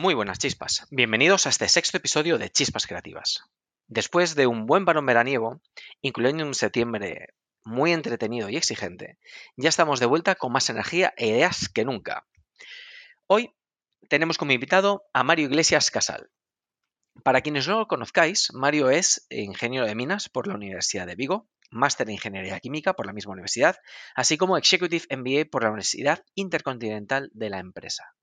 Muy buenas chispas. Bienvenidos a este sexto episodio de Chispas Creativas. Después de un buen varón veraniego, incluyendo un septiembre muy entretenido y exigente, ya estamos de vuelta con más energía e ideas que nunca. Hoy tenemos como invitado a Mario Iglesias Casal. Para quienes no lo conozcáis, Mario es ingeniero de minas por la Universidad de Vigo, máster en Ingeniería Química por la misma universidad, así como Executive MBA por la Universidad Intercontinental de la empresa.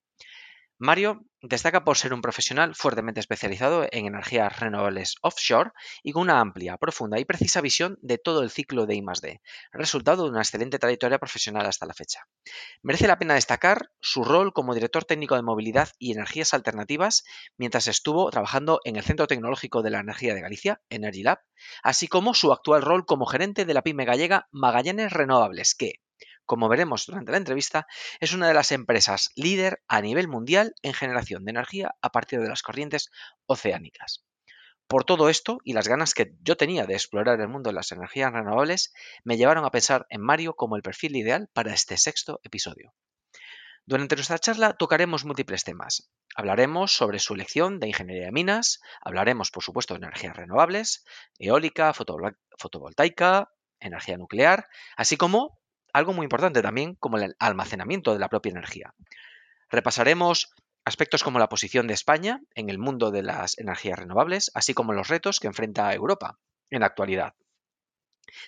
Mario destaca por ser un profesional fuertemente especializado en energías renovables offshore y con una amplia, profunda y precisa visión de todo el ciclo de I+D, resultado de una excelente trayectoria profesional hasta la fecha. Merece la pena destacar su rol como director técnico de movilidad y energías alternativas mientras estuvo trabajando en el Centro Tecnológico de la Energía de Galicia, Energy Lab, así como su actual rol como gerente de la pyme gallega Magallanes Renovables, que, como veremos durante la entrevista, es una de las empresas líder a nivel mundial en generación de energía a partir de las corrientes oceánicas. Por todo esto y las ganas que yo tenía de explorar el mundo de las energías renovables, me llevaron a pensar en Mario como el perfil ideal para este sexto episodio. Durante nuestra charla tocaremos múltiples temas. Hablaremos sobre su elección de ingeniería de minas, hablaremos por supuesto de energías renovables, eólica, fotovoltaica, energía nuclear, así como algo muy importante también como el almacenamiento de la propia energía. Repasaremos aspectos como la posición de España en el mundo de las energías renovables, así como los retos que enfrenta Europa en la actualidad.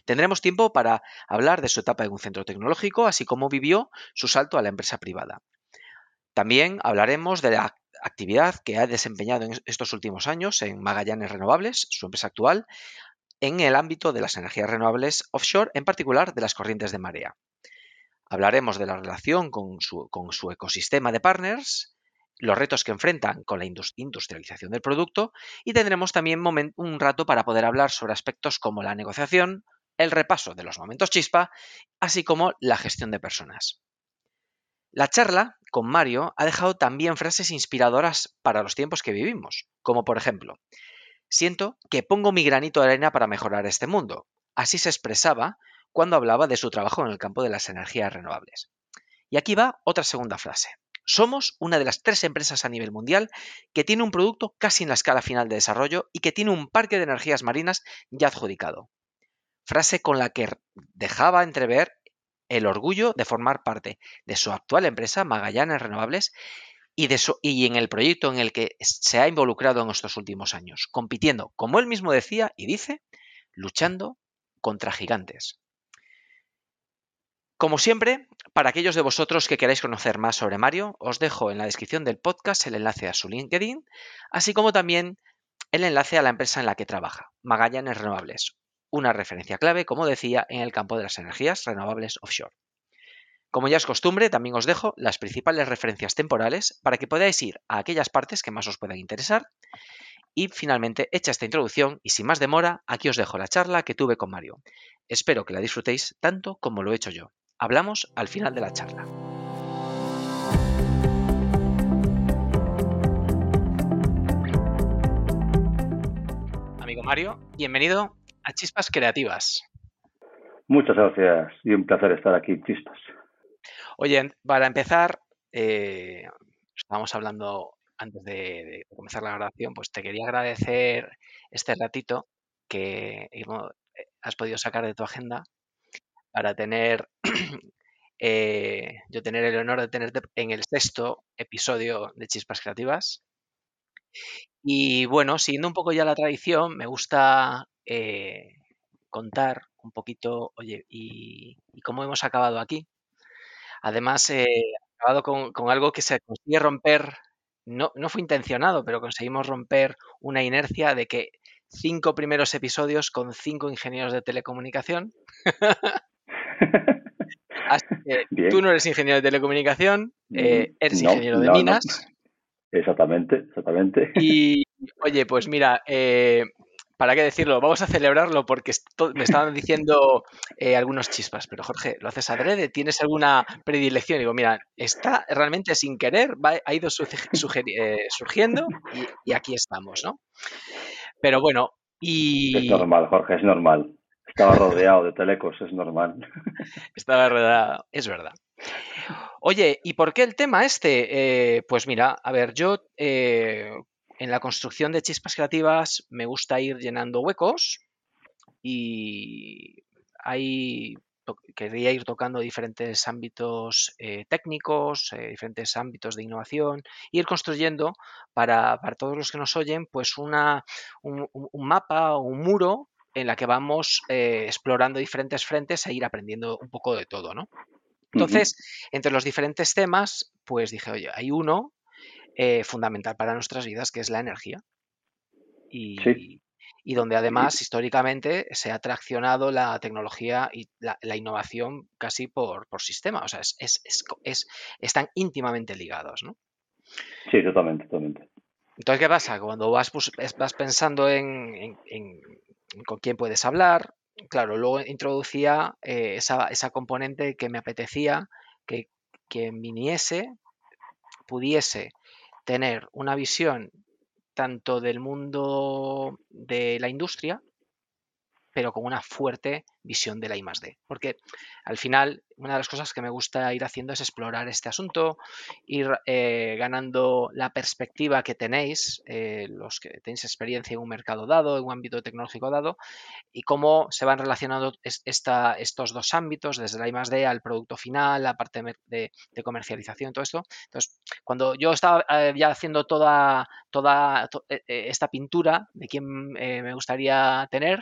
Tendremos tiempo para hablar de su etapa en un centro tecnológico, así como vivió su salto a la empresa privada. También hablaremos de la actividad que ha desempeñado en estos últimos años en Magallanes Renovables, su empresa actual, en el ámbito de las energías renovables offshore, en particular de las corrientes de marea. Hablaremos de la relación con su, ecosistema de partners, los retos que enfrentan con la industrialización del producto y tendremos también un rato para poder hablar sobre aspectos como la negociación, el repaso de los momentos chispa, así como la gestión de personas. La charla con Mario ha dejado también frases inspiradoras para los tiempos que vivimos, como por ejemplo, Siento que pongo mi granito de arena para mejorar este mundo. Así se expresaba cuando hablaba de su trabajo en el campo de las energías renovables. Y aquí va otra segunda frase. Somos una de las tres empresas a nivel mundial que tiene un producto casi en la escala final de desarrollo y que tiene un parque de energías marinas ya adjudicado. Frase con la que dejaba entrever el orgullo de formar parte de su actual empresa, Magallanes Renovables, y, en el proyecto en el que se ha involucrado en estos últimos años, compitiendo, como él mismo decía y dice, luchando contra gigantes. Como siempre, para aquellos de vosotros que queráis conocer más sobre Mario, os dejo en la descripción del podcast el enlace a su LinkedIn, así como también el enlace a la empresa en la que trabaja, Magallanes Renovables, una referencia clave, como decía, en el campo de las energías renovables offshore. Como ya es costumbre, también os dejo las principales referencias temporales para que podáis ir a aquellas partes que más os puedan interesar. Y finalmente, hecha esta introducción y sin más demora, aquí os dejo la charla que tuve con Mario. Espero que la disfrutéis tanto como lo he hecho yo. Hablamos al final de la charla. Amigo Mario, bienvenido a Chispas Creativas. Muchas gracias y un placer estar aquí, Chispas. Oye, para empezar, eh, estábamos hablando antes de, comenzar la grabación, pues te quería agradecer este ratito que eh, has podido sacar de tu agenda para tener, eh, yo tener el honor de tenerte en el sexto episodio de Chispas Creativas. Y bueno, siguiendo un poco ya la tradición, me gusta contar un poquito, oye, y, cómo hemos acabado aquí. Además, eh, acabado con, algo que se consigue romper, no, no fue intencionado, pero conseguimos romper una inercia de que cinco primeros episodios con cinco ingenieros de telecomunicación. tú no eres ingeniero de telecomunicación, eh, eres ingeniero de minas. Exactamente, exactamente. Y oye, pues mira, eh, ¿para qué decirlo? Vamos a celebrarlo porque me estaban diciendo eh, algunos chispas, pero Jorge, ¿lo haces adrede? ¿Tienes alguna predilección? digo, mira, está realmente sin querer, ha ido eh, surgiendo y, aquí estamos, ¿no? Pero bueno, y... Es normal, Jorge, es normal. Estaba rodeado de telecos, es normal. Estaba rodeado, es verdad. Oye, ¿y por qué el tema este? Eh, pues mira, a ver, yo eh, en la construcción de chispas creativas me gusta ir llenando huecos y hay quería ir tocando diferentes ámbitos eh, técnicos, diferentes ámbitos de innovación, ir construyendo para, todos los que nos oyen, pues una, un, mapa o un muro en la que vamos explorando diferentes frentes e ir aprendiendo un poco de todo, ¿no? Entonces, entre los diferentes temas, pues dije, oye, hay uno eh, fundamental para nuestras vidas que es la energía. Y, donde además históricamente se ha traccionado la tecnología y la, innovación casi por, sistema. O sea, es, están íntimamente ligados, ¿no? Sí, totalmente, totalmente. Entonces, ¿qué pasa? Cuando vas, vas pensando en, con quién puedes hablar, claro, luego introducía eh, esa, componente que me apetecía que, que viniese, pudiese tener una visión tanto del mundo de la industria, pero con una fuerte visión de la I. Porque al final, una de las cosas que me gusta ir haciendo es explorar este asunto, ir eh, ganando la perspectiva que tenéis, eh, los que tenéis experiencia en un mercado dado, en un ámbito tecnológico dado, y cómo se van relacionando esta, estos dos ámbitos, desde la I al producto final, la parte de, comercialización, todo esto. Entonces, cuando yo estaba eh, ya haciendo toda, toda esta pintura de quién me gustaría tener,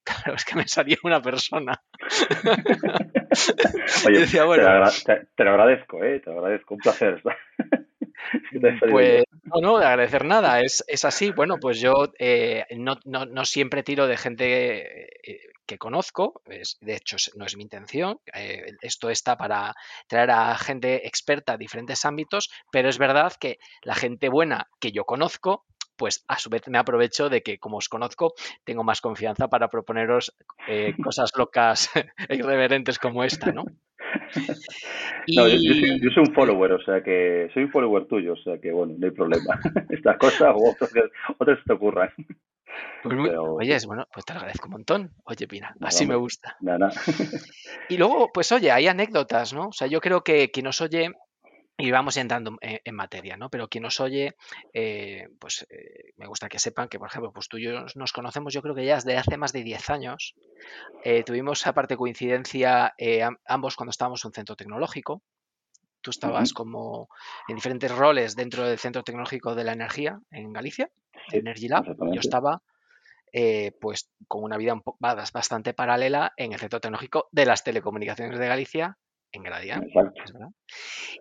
Claro, es que me salía una persona. Oye, te, lo agradezco, ¿eh? te lo agradezco, un placer. pues no, no, de agradecer nada, es, así. Bueno, pues yo eh, no, siempre tiro de gente eh, que conozco, de hecho no es mi intención, eh, esto está para traer a gente experta en diferentes ámbitos, pero es verdad que la gente buena que yo conozco pues a su vez me aprovecho de que como os conozco, tengo más confianza para proponeros eh, cosas locas e irreverentes como esta, ¿no? yo, soy, un follower, o sea que soy un follower tuyo, o sea que bueno, no hay problema. Esta cosa o otras, otras te ocurran. Pues oye, bueno, pues te agradezco un montón. Oye, Pina, así me gusta. Y luego, pues oye, hay anécdotas, ¿no? O sea, yo creo que quien nos oye y vamos entrando en, materia, ¿no? Pero quien nos oye, eh, pues eh, me gusta que sepan que, por ejemplo, pues tú y yo nos conocemos, yo creo que ya desde hace más de 10 años. Eh, tuvimos aparte coincidencia ambos cuando estábamos en un centro tecnológico. Tú estabas como en diferentes roles dentro del Centro Tecnológico de la Energía en Galicia, Energy Lab. Yo estaba pues con una vida un bastante paralela en el Centro Tecnológico de las Telecomunicaciones de Galicia, en Gradian.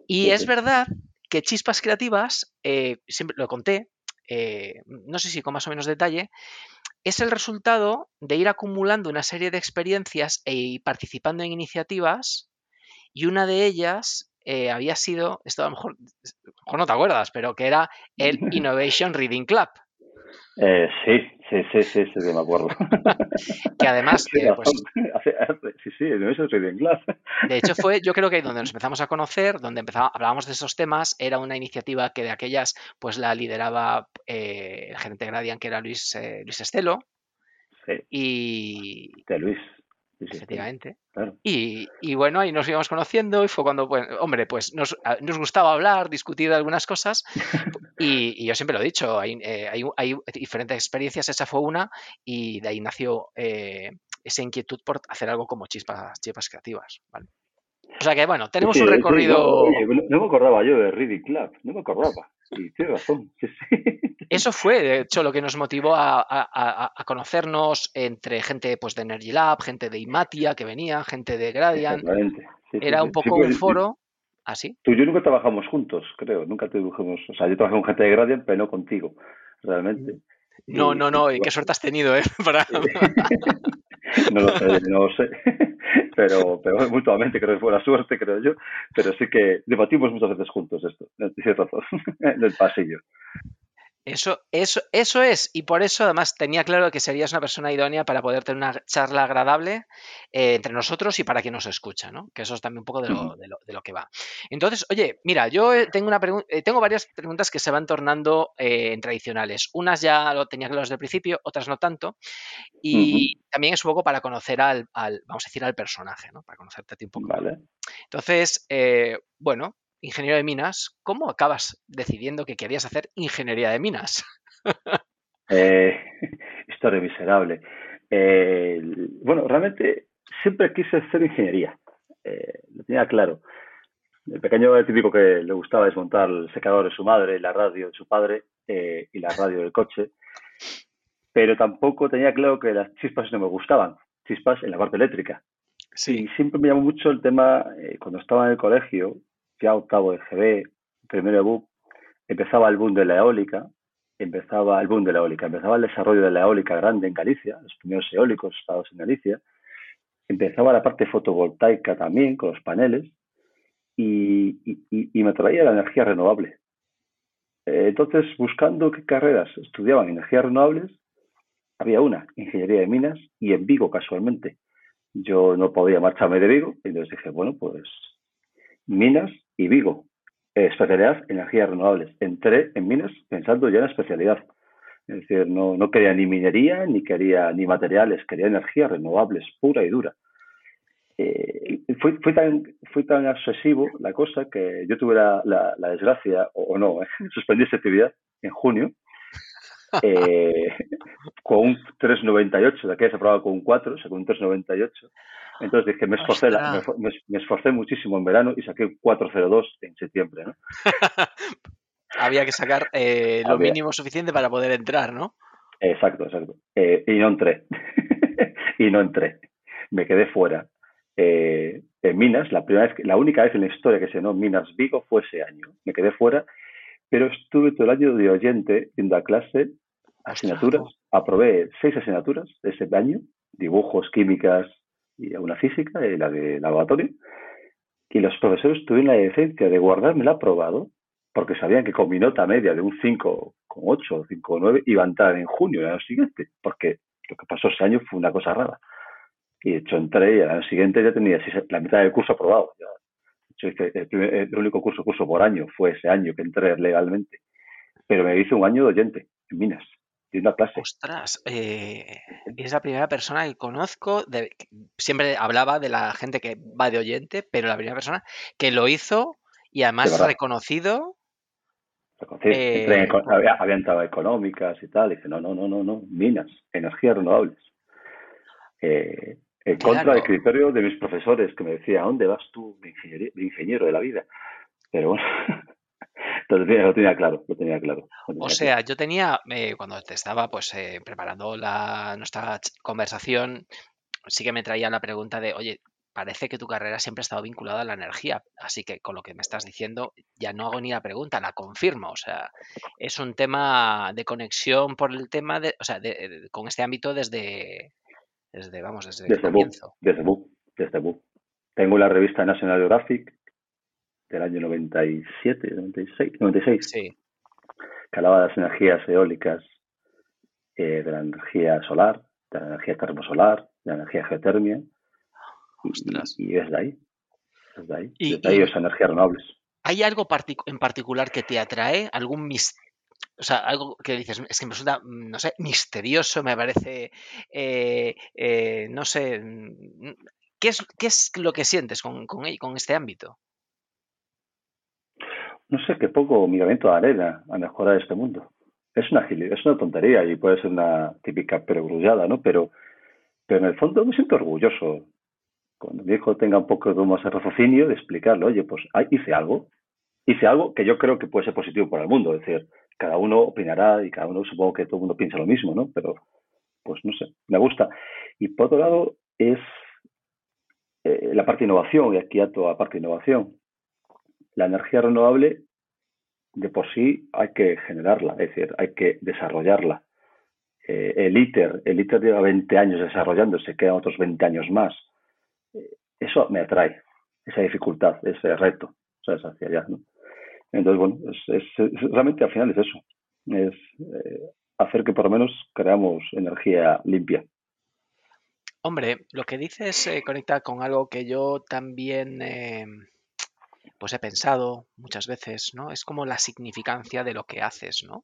Y es verdad que Chispas Creativas, eh, siempre lo conté, eh, no sé si con más o menos detalle, es el resultado de ir acumulando una serie de experiencias e participando en iniciativas y una de ellas eh, había sido, esto a lo mejor, no te acuerdas, pero que era el Innovation Reading Club. Sí, Sí, sí, sí, sí, me acuerdo. que además... Eh, pues, sí, sí, eso es bien claro. De hecho, fue, yo creo que donde nos empezamos a conocer, donde empezamos, hablábamos de esos temas, era una iniciativa que de aquellas, pues la lideraba eh, el gerente Gradian, que era Luis, eh, Luis Estelo. Sí. Y... De Luis efectivamente. Y, bueno, ahí nos íbamos conociendo y fue cuando, pues, hombre, pues nos, gustaba hablar, discutir algunas cosas y, yo siempre lo he dicho, hay, eh, hay, diferentes experiencias, esa fue una y de ahí nació eh, esa inquietud por hacer algo como chispas, chispas creativas. O sea que bueno, tenemos un recorrido... no, me acordaba yo de Reading Club, no me acordaba. Y tienes razón. Eso fue, de hecho, lo que nos motivó a, conocernos entre gente pues, de Energy Lab, gente de Imatia que venía, gente de Gradian. Era un poco un foro así. Tú y yo nunca trabajamos juntos, creo. Nunca trabajamos. O sea, yo trabajé con gente de Gradian, pero no contigo, realmente. No, no, no. Y qué suerte has tenido, ¿eh? no lo sé, no lo sé. Pero, pero mutuamente creo que fue la suerte, creo yo. Pero sí que debatimos muchas veces juntos esto, tienes razón, en el pasillo. Eso, eso, eso es, y por eso además tenía claro que serías una persona idónea para poder tener una charla agradable eh, entre nosotros y para quien nos escucha, ¿no? Que eso es también un poco de lo, de lo, de lo que va. Entonces, oye, mira, yo eh, tengo, una eh, tengo varias preguntas que se van tornando en tradicionales. Unas ya lo tenía claro desde el principio, otras no tanto. Y también es un poco para conocer al, al, vamos a decir, al personaje, ¿no? Para conocerte a ti un poco. Vale. Entonces, bueno, ingeniero de minas, ¿cómo acabas decidiendo que querías hacer ingeniería de minas? eh, historia miserable. Eh, bueno, realmente siempre quise hacer ingeniería. Eh, lo tenía claro. El pequeño típico que le gustaba desmontar el secador de su madre, la radio de su padre eh, y la radio del coche. Pero tampoco tenía claro que las chispas no me gustaban. Chispas en la parte eléctrica. Sí. Y siempre me llamó mucho el tema, eh, cuando estaba en el colegio, ya octavo de GB, primero de empezaba el boom de la eólica, empezaba el boom de la eólica, empezaba el desarrollo de la eólica grande en Galicia, los primeros eólicos estados en Galicia, empezaba la parte fotovoltaica también con los paneles y, me traía la energía renovable. Eh, entonces, buscando qué carreras estudiaban energías renovables, había una, ingeniería de minas, y en Vigo casualmente. Yo no podía marcharme de Vigo, entonces dije, bueno, pues minas y Vigo. Eh, especialidad energías renovables. Entré en minas pensando ya en especialidad. Es decir, no, no quería ni minería, ni quería ni materiales, quería energías renovables, pura y dura. Eh, fui, tan, fui tan obsesivo la cosa que yo tuve la, la, desgracia, o, no, eh, suspendí esa actividad en junio, eh, con un 3.98, de aquella se aprobaba con un 4, sacó un 3.98. Entonces dije, me esforcé, la, me, me, esforcé muchísimo en verano y saqué un 4.02 en septiembre. ¿no? Había que sacar eh, lo Había. mínimo suficiente para poder entrar, ¿no? Exacto, exacto. Eh, y no entré. y no entré. Me quedé fuera. Eh, en Minas, la primera vez, la única vez en la historia que se llenó Minas Vigo fue ese año. Me quedé fuera, pero estuve todo el año de oyente yendo a clase, asignaturas, aprobé seis asignaturas ese año, dibujos, químicas y una física, y la de laboratorio, y los profesores tuvieron la decencia de guardarme el aprobado, porque sabían que con mi nota media de un 5,8 o 5,9 iba a entrar en junio del año siguiente, porque lo que pasó ese año fue una cosa rara. Y de hecho entré y al año siguiente ya tenía la mitad del curso aprobado. Ya, el, primer, el, único curso curso por año fue ese año que entré legalmente. Pero me hice un año de oyente en Minas, de una clase. Ostras, eh, es la primera persona que conozco, de, siempre hablaba de la gente que va de oyente, pero la primera persona que lo hizo y además reconocido eh, en, había, había, entrado económicas y tal, y dije, no, no, no, no, no, minas, energías renovables. Eh, en claro. contra del criterio de mis profesores que me decían, ¿a dónde vas tú, mi, mi ingeniero de la vida? Pero bueno, entonces lo tenía claro, lo tenía claro. Lo tenía o sea, claro. yo tenía, eh, cuando te estaba pues eh, preparando la, nuestra conversación, sí que me traía la pregunta de, oye, parece que tu carrera siempre ha estado vinculada a la energía, así que con lo que me estás diciendo ya no hago ni la pregunta, la confirmo, o sea, es un tema de conexión por el tema de, o sea, de, de, con este ámbito desde, desde vamos, desde, desde el comienzo. Book, desde Book, desde Book. Tengo la revista National Geographic del año 97, 96, 96 sí. que hablaba de las energías eólicas, eh, de la energía solar, de la energía termosolar, de la energía geotermia, y, y, desde ahí, desde ahí, y, desde ahí esas energías renovables. ¿Hay algo partic en particular que te atrae? ¿Algún misterio? O sea, algo que dices, es que me resulta, no sé, misterioso, me parece, eh, eh, no sé, ¿qué es, ¿qué es lo que sientes con, con, con este ámbito? No sé, que poco miramiento de arena a mejorar este mundo. Es una es una tontería y puede ser una típica perogrullada, ¿no? Pero, pero en el fondo me siento orgulloso cuando mi hijo tenga un poco de más raciocinio de explicarle, oye, pues hice algo, hice algo que yo creo que puede ser positivo para el mundo, es decir, cada uno opinará y cada uno supongo que todo el mundo piensa lo mismo, ¿no? Pero, pues no sé, me gusta. Y por otro lado es eh, la parte de innovación, y aquí a toda parte de innovación. La energía renovable, de por sí hay que generarla, es decir, hay que desarrollarla. Eh, el ITER, el ITER lleva 20 años desarrollándose, quedan otros 20 años más. Eh, eso me atrae, esa dificultad, ese reto, o sea, es hacia allá, ¿no? Entonces, bueno, es, es, es, realmente al final es eso. es eh, hacer que por lo menos creamos energía limpia. Hombre, lo que dices eh, conecta con algo que yo también eh, pues he pensado muchas veces, ¿no? Es como la significancia de lo que haces, ¿no?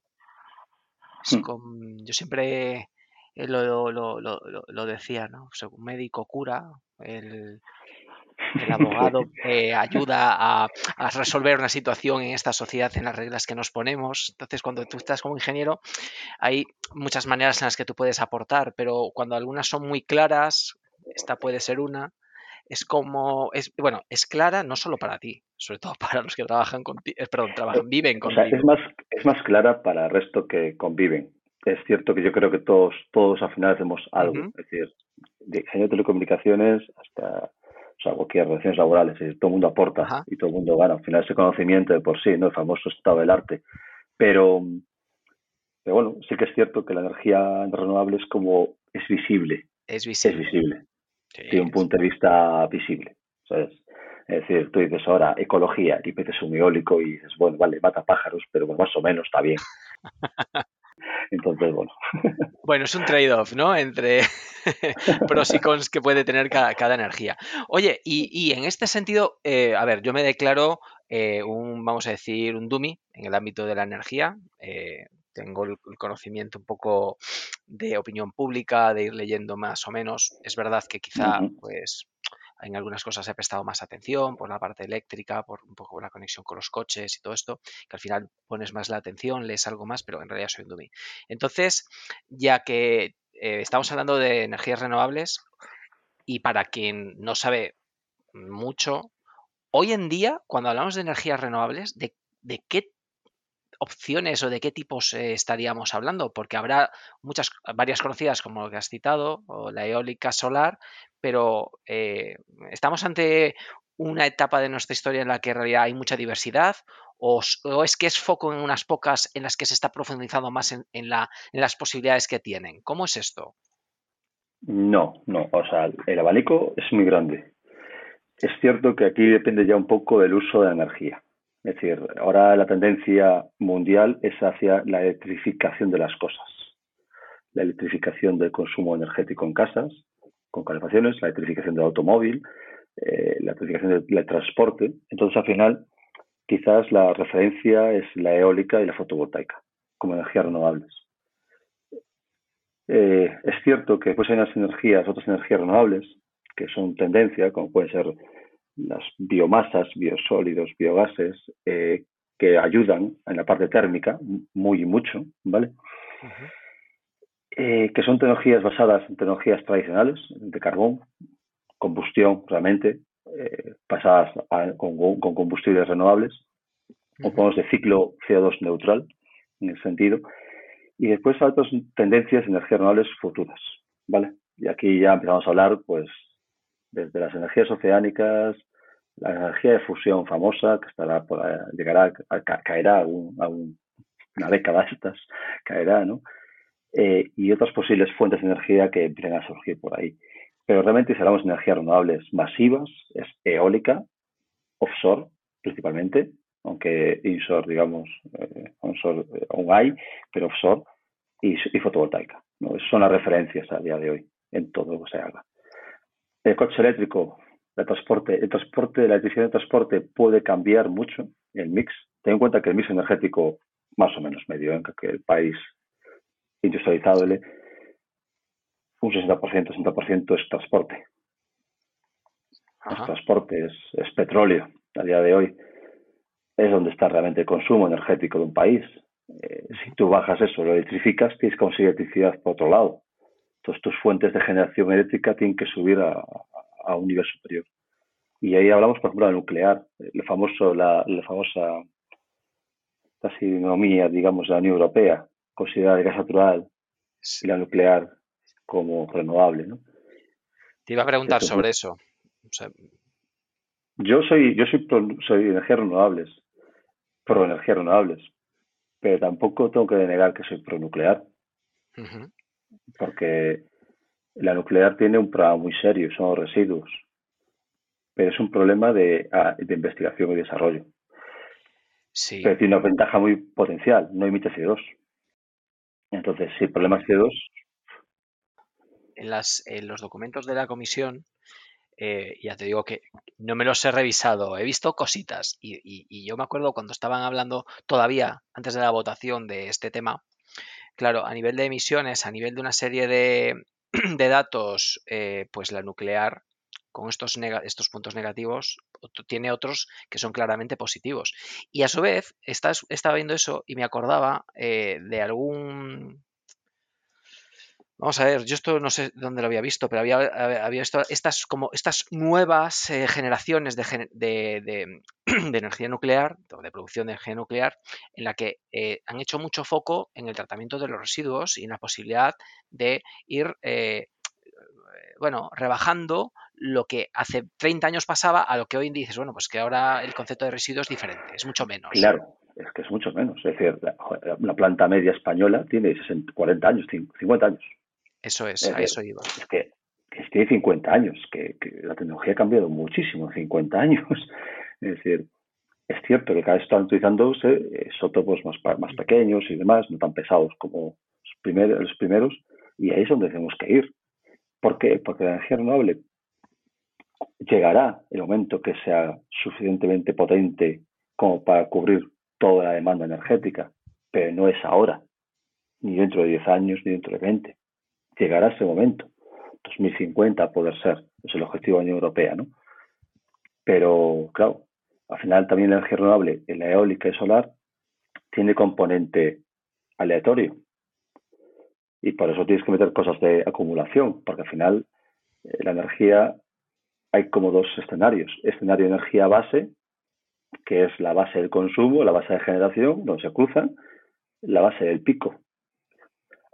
Hmm. yo siempre lo, lo, lo, lo, decía, ¿no? un médico cura, el, el abogado eh, ayuda a, resolver una situación en esta sociedad en las reglas que nos ponemos. Entonces, cuando tú estás como ingeniero, hay muchas maneras en las que tú puedes aportar, pero cuando algunas son muy claras, esta puede ser una, es como, es, bueno, es clara no solo para ti, sobre todo para los que trabajan contigo, eh, perdón, trabajan, viven contigo. es, más, es más clara para el resto que conviven. Es cierto que yo creo que todos, todos al final hacemos algo. Es decir, de ingeniería de telecomunicaciones hasta o sea, cualquier relaciones laborales, todo el mundo aporta y todo el mundo gana. Al final ese conocimiento de por sí, ¿no? El famoso estado del arte. Pero, pero bueno, sí que es cierto que la energía renovable es como, es visible. Es visible. Es visible. Tiene un punto de vista visible. ¿sabes? Es decir, tú dices ahora ecología y metes un eólico y dices, bueno, vale, mata pájaros, pero más o menos está bien. Entonces, bueno. Bueno, es un trade-off, ¿no? Entre pros y cons que puede tener cada, energía. Oye, y, en este sentido, eh, a ver, yo me declaro eh, un, vamos a decir, un dummy en el ámbito de la energía. Eh, tengo el conocimiento un poco de opinión pública, de ir leyendo más o menos. Es verdad que quizá, pues, en algunas cosas he prestado más atención por la parte eléctrica, por un poco la conexión con los coches y todo esto, que al final pones más la atención, lees algo más, pero en realidad soy un dummy. Entonces, ya que eh, estamos hablando de energías renovables y para quien no sabe mucho, hoy en día, cuando hablamos de energías renovables, ¿de, de qué opciones o de qué tipos eh, estaríamos hablando? Porque habrá muchas, varias conocidas como lo que has citado, o la eólica solar, pero eh, ¿estamos ante una etapa de nuestra historia en la que en realidad hay mucha diversidad? ¿O, es que es foco en unas pocas en las que se está profundizando más en, la, en las posibilidades que tienen? ¿Cómo es esto? No, no, o sea, el abanico es muy grande. Es cierto que aquí depende ya un poco del uso de la energía. Es decir, ahora la tendencia mundial es hacia la electrificación de las cosas. La electrificación del consumo energético en casas, con calefacciones, la electrificación del automóvil, eh, la electrificación del, transporte. Entonces, al final, quizás la referencia es la eólica y la fotovoltaica como energías renovables. Eh, es cierto que pues hay unas energías, otras energías renovables, que son tendencia, como pueden ser las biomasas, biosólidos, biogases, eh, que ayudan en la parte térmica muy y mucho, ¿vale? Eh, que son tecnologías basadas en tecnologías tradicionales de carbón, combustión realmente, eh, basadas con, combustibles renovables, o podemos de ciclo CO2 neutral, en el sentido, y después otras tendencias de energías renovables futuras, ¿vale? Y aquí ya empezamos a hablar, pues, desde las energías oceánicas, la energía de fusión famosa, que estará por, llegará, a, caerá a, una década estas, caerá, ¿no? Eh, y otras posibles fuentes de energía que empiezan a surgir por ahí. Pero realmente si hablamos de energías renovables masivas, es eólica, offshore principalmente, aunque inshore, digamos, eh, onshore eh, aún hay, pero offshore, y, fotovoltaica. son las referencias a día de hoy en todo lo que se haga. El coche eléctrico, el transporte, el transporte, la electricidad de transporte puede cambiar mucho el mix. Ten en cuenta que el mix energético, más o menos medio, en que el país industrializado, un 60%, 60% es transporte. El transporte es, petróleo a día de hoy. Es donde está realmente el consumo energético de un país. Eh, si tú bajas eso, lo electrificas, tienes que conseguir electricidad por otro lado. Entonces tus fuentes de generación eléctrica tienen que subir a, a un nivel superior. Y ahí hablamos, por ejemplo, del nuclear, el famoso, la, la famosa taxonomía, digamos, de la Unión Europea, considera el gas natural y la nuclear como renovable, ¿no? Te iba a preguntar sobre eso. Yo soy, yo soy soy energías renovables, pro energías renovables, pero tampoco tengo que negar que soy pro nuclear, porque la nuclear tiene un problema muy serio, son los residuos, pero es un problema de, ah, investigación y desarrollo. Sí. Pero tiene una ventaja muy potencial, no emite CO2. Entonces, si el problema es CO2... En, las, en los documentos de la comisión, eh, ya te digo que no me los he revisado, he visto cositas y, yo me acuerdo cuando estaban hablando todavía antes de la votación de este tema, claro, a nivel de emisiones, a nivel de una serie de, datos, eh, pues la nuclear con estos, estos puntos negativos tiene otros que son claramente positivos. Y a su vez, estaba viendo eso y me acordaba eh, de algún Vamos a ver, yo esto no sé dónde lo había visto, pero había, había visto estas como estas nuevas eh, generaciones de, energía nuclear, de producción de energía nuclear, en la que eh, han hecho mucho foco en el tratamiento de los residuos y en la posibilidad de ir eh, bueno, rebajando lo que hace 30 años pasaba a lo que hoy dices, bueno, pues que ahora el concepto de residuos es diferente, es mucho menos. Claro, es que es mucho menos. Es decir, una planta media española tiene 40 años, 50 años. Eso es, a eso iba. Es que, que tiene 50 años, que, la tecnología ha cambiado muchísimo, 50 años. Es decir, es cierto que cada vez están utilizándose eh, isótopos más, más pequeños y demás, no tan pesados como los primeros, los primeros, y ahí es donde tenemos que ir. ¿Por qué? Porque la energía renovable llegará el momento que sea suficientemente potente como para cubrir toda la demanda energética, pero no es ahora, ni dentro de 10 años, ni dentro de 20 llegará ese momento. 2050 poder ser, es el objetivo de la Unión Europea, ¿no? Pero, claro, al final también la energía renovable, la eólica y solar, tiene componente aleatorio. Y por eso tienes que meter cosas de acumulación, porque al final eh, la energía hay como dos escenarios. Escenario energía base, que es la base del consumo, la base de generación, donde se cruzan, la base del pico,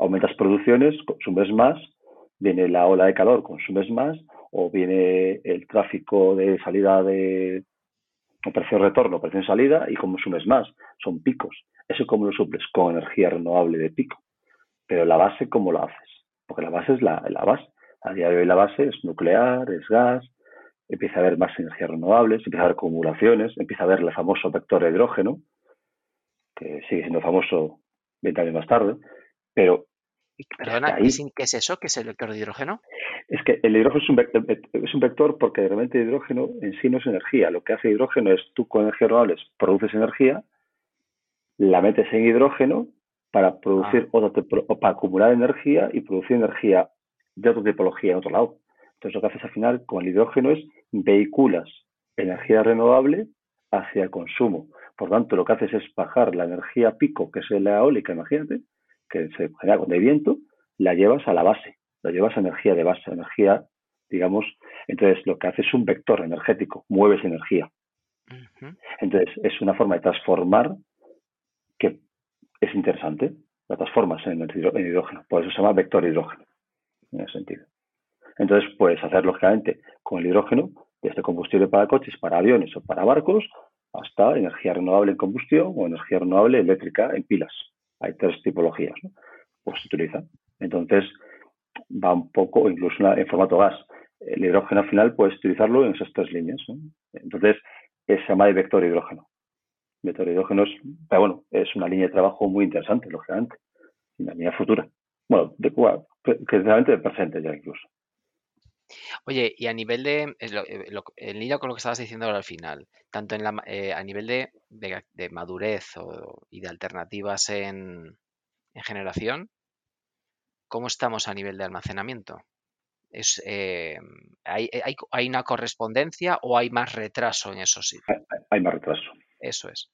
aumentas producciones, consumes más, viene la ola de calor, consumes más, o viene el tráfico de salida de precio de retorno, precio de salida y consumes más. Son picos. Eso como lo suples con energía renovable de pico. Pero la base, ¿cómo lo haces? Porque la base es la, la base. A día de hoy la base es nuclear, es gas, empieza a haber más energías renovables, empieza a haber acumulaciones, empieza a haber el famoso vector hidrógeno, que sigue siendo famoso 20 años más tarde, pero Perdona, ¿qué es eso? ¿Qué es el vector de hidrógeno? Es que el hidrógeno es un, vector, es un vector porque realmente el hidrógeno en sí no es energía. Lo que hace hidrógeno es tú con energías renovables produces energía, la metes en hidrógeno para producir ah. otra, para acumular energía y producir energía de otra tipología en otro lado. Entonces lo que haces al final con el hidrógeno es vehiculas energía renovable hacia el consumo. Por tanto, lo que haces es bajar la energía pico, que es la eólica, imagínate, que se genera cuando hay viento, la llevas a la base, la llevas a energía de base, energía, digamos, entonces lo que hace es un vector energético, mueves energía. Entonces es una forma de transformar que es interesante, la transformas en, en hidrógeno, por eso se llama vector hidrógeno, en ese sentido. Entonces puedes hacer lógicamente con el hidrógeno desde combustible para coches, para aviones o para barcos, hasta energía renovable en combustión o energía renovable eléctrica en pilas hay tres tipologías, ¿no? pues se utilizan. Entonces, va un poco, incluso en formato gas. El hidrógeno al final puedes utilizarlo en esas tres líneas. Entonces, se llama de vector hidrógeno. Vector hidrógeno es, pero bueno, es una línea de trabajo muy interesante, lógicamente, una línea futura. Bueno, de, que realmente de presente ya incluso. Oye, y a nivel de, eh, eh, en línea con lo que estabas diciendo ahora al final, tanto en la, eh, a nivel de, de, madurez y de alternativas en, en, generación, ¿cómo estamos a nivel de almacenamiento? Es, ¿hay, hay, hay, una correspondencia o hay más retraso en eso sí? Hay, hay, más retraso. Eso es.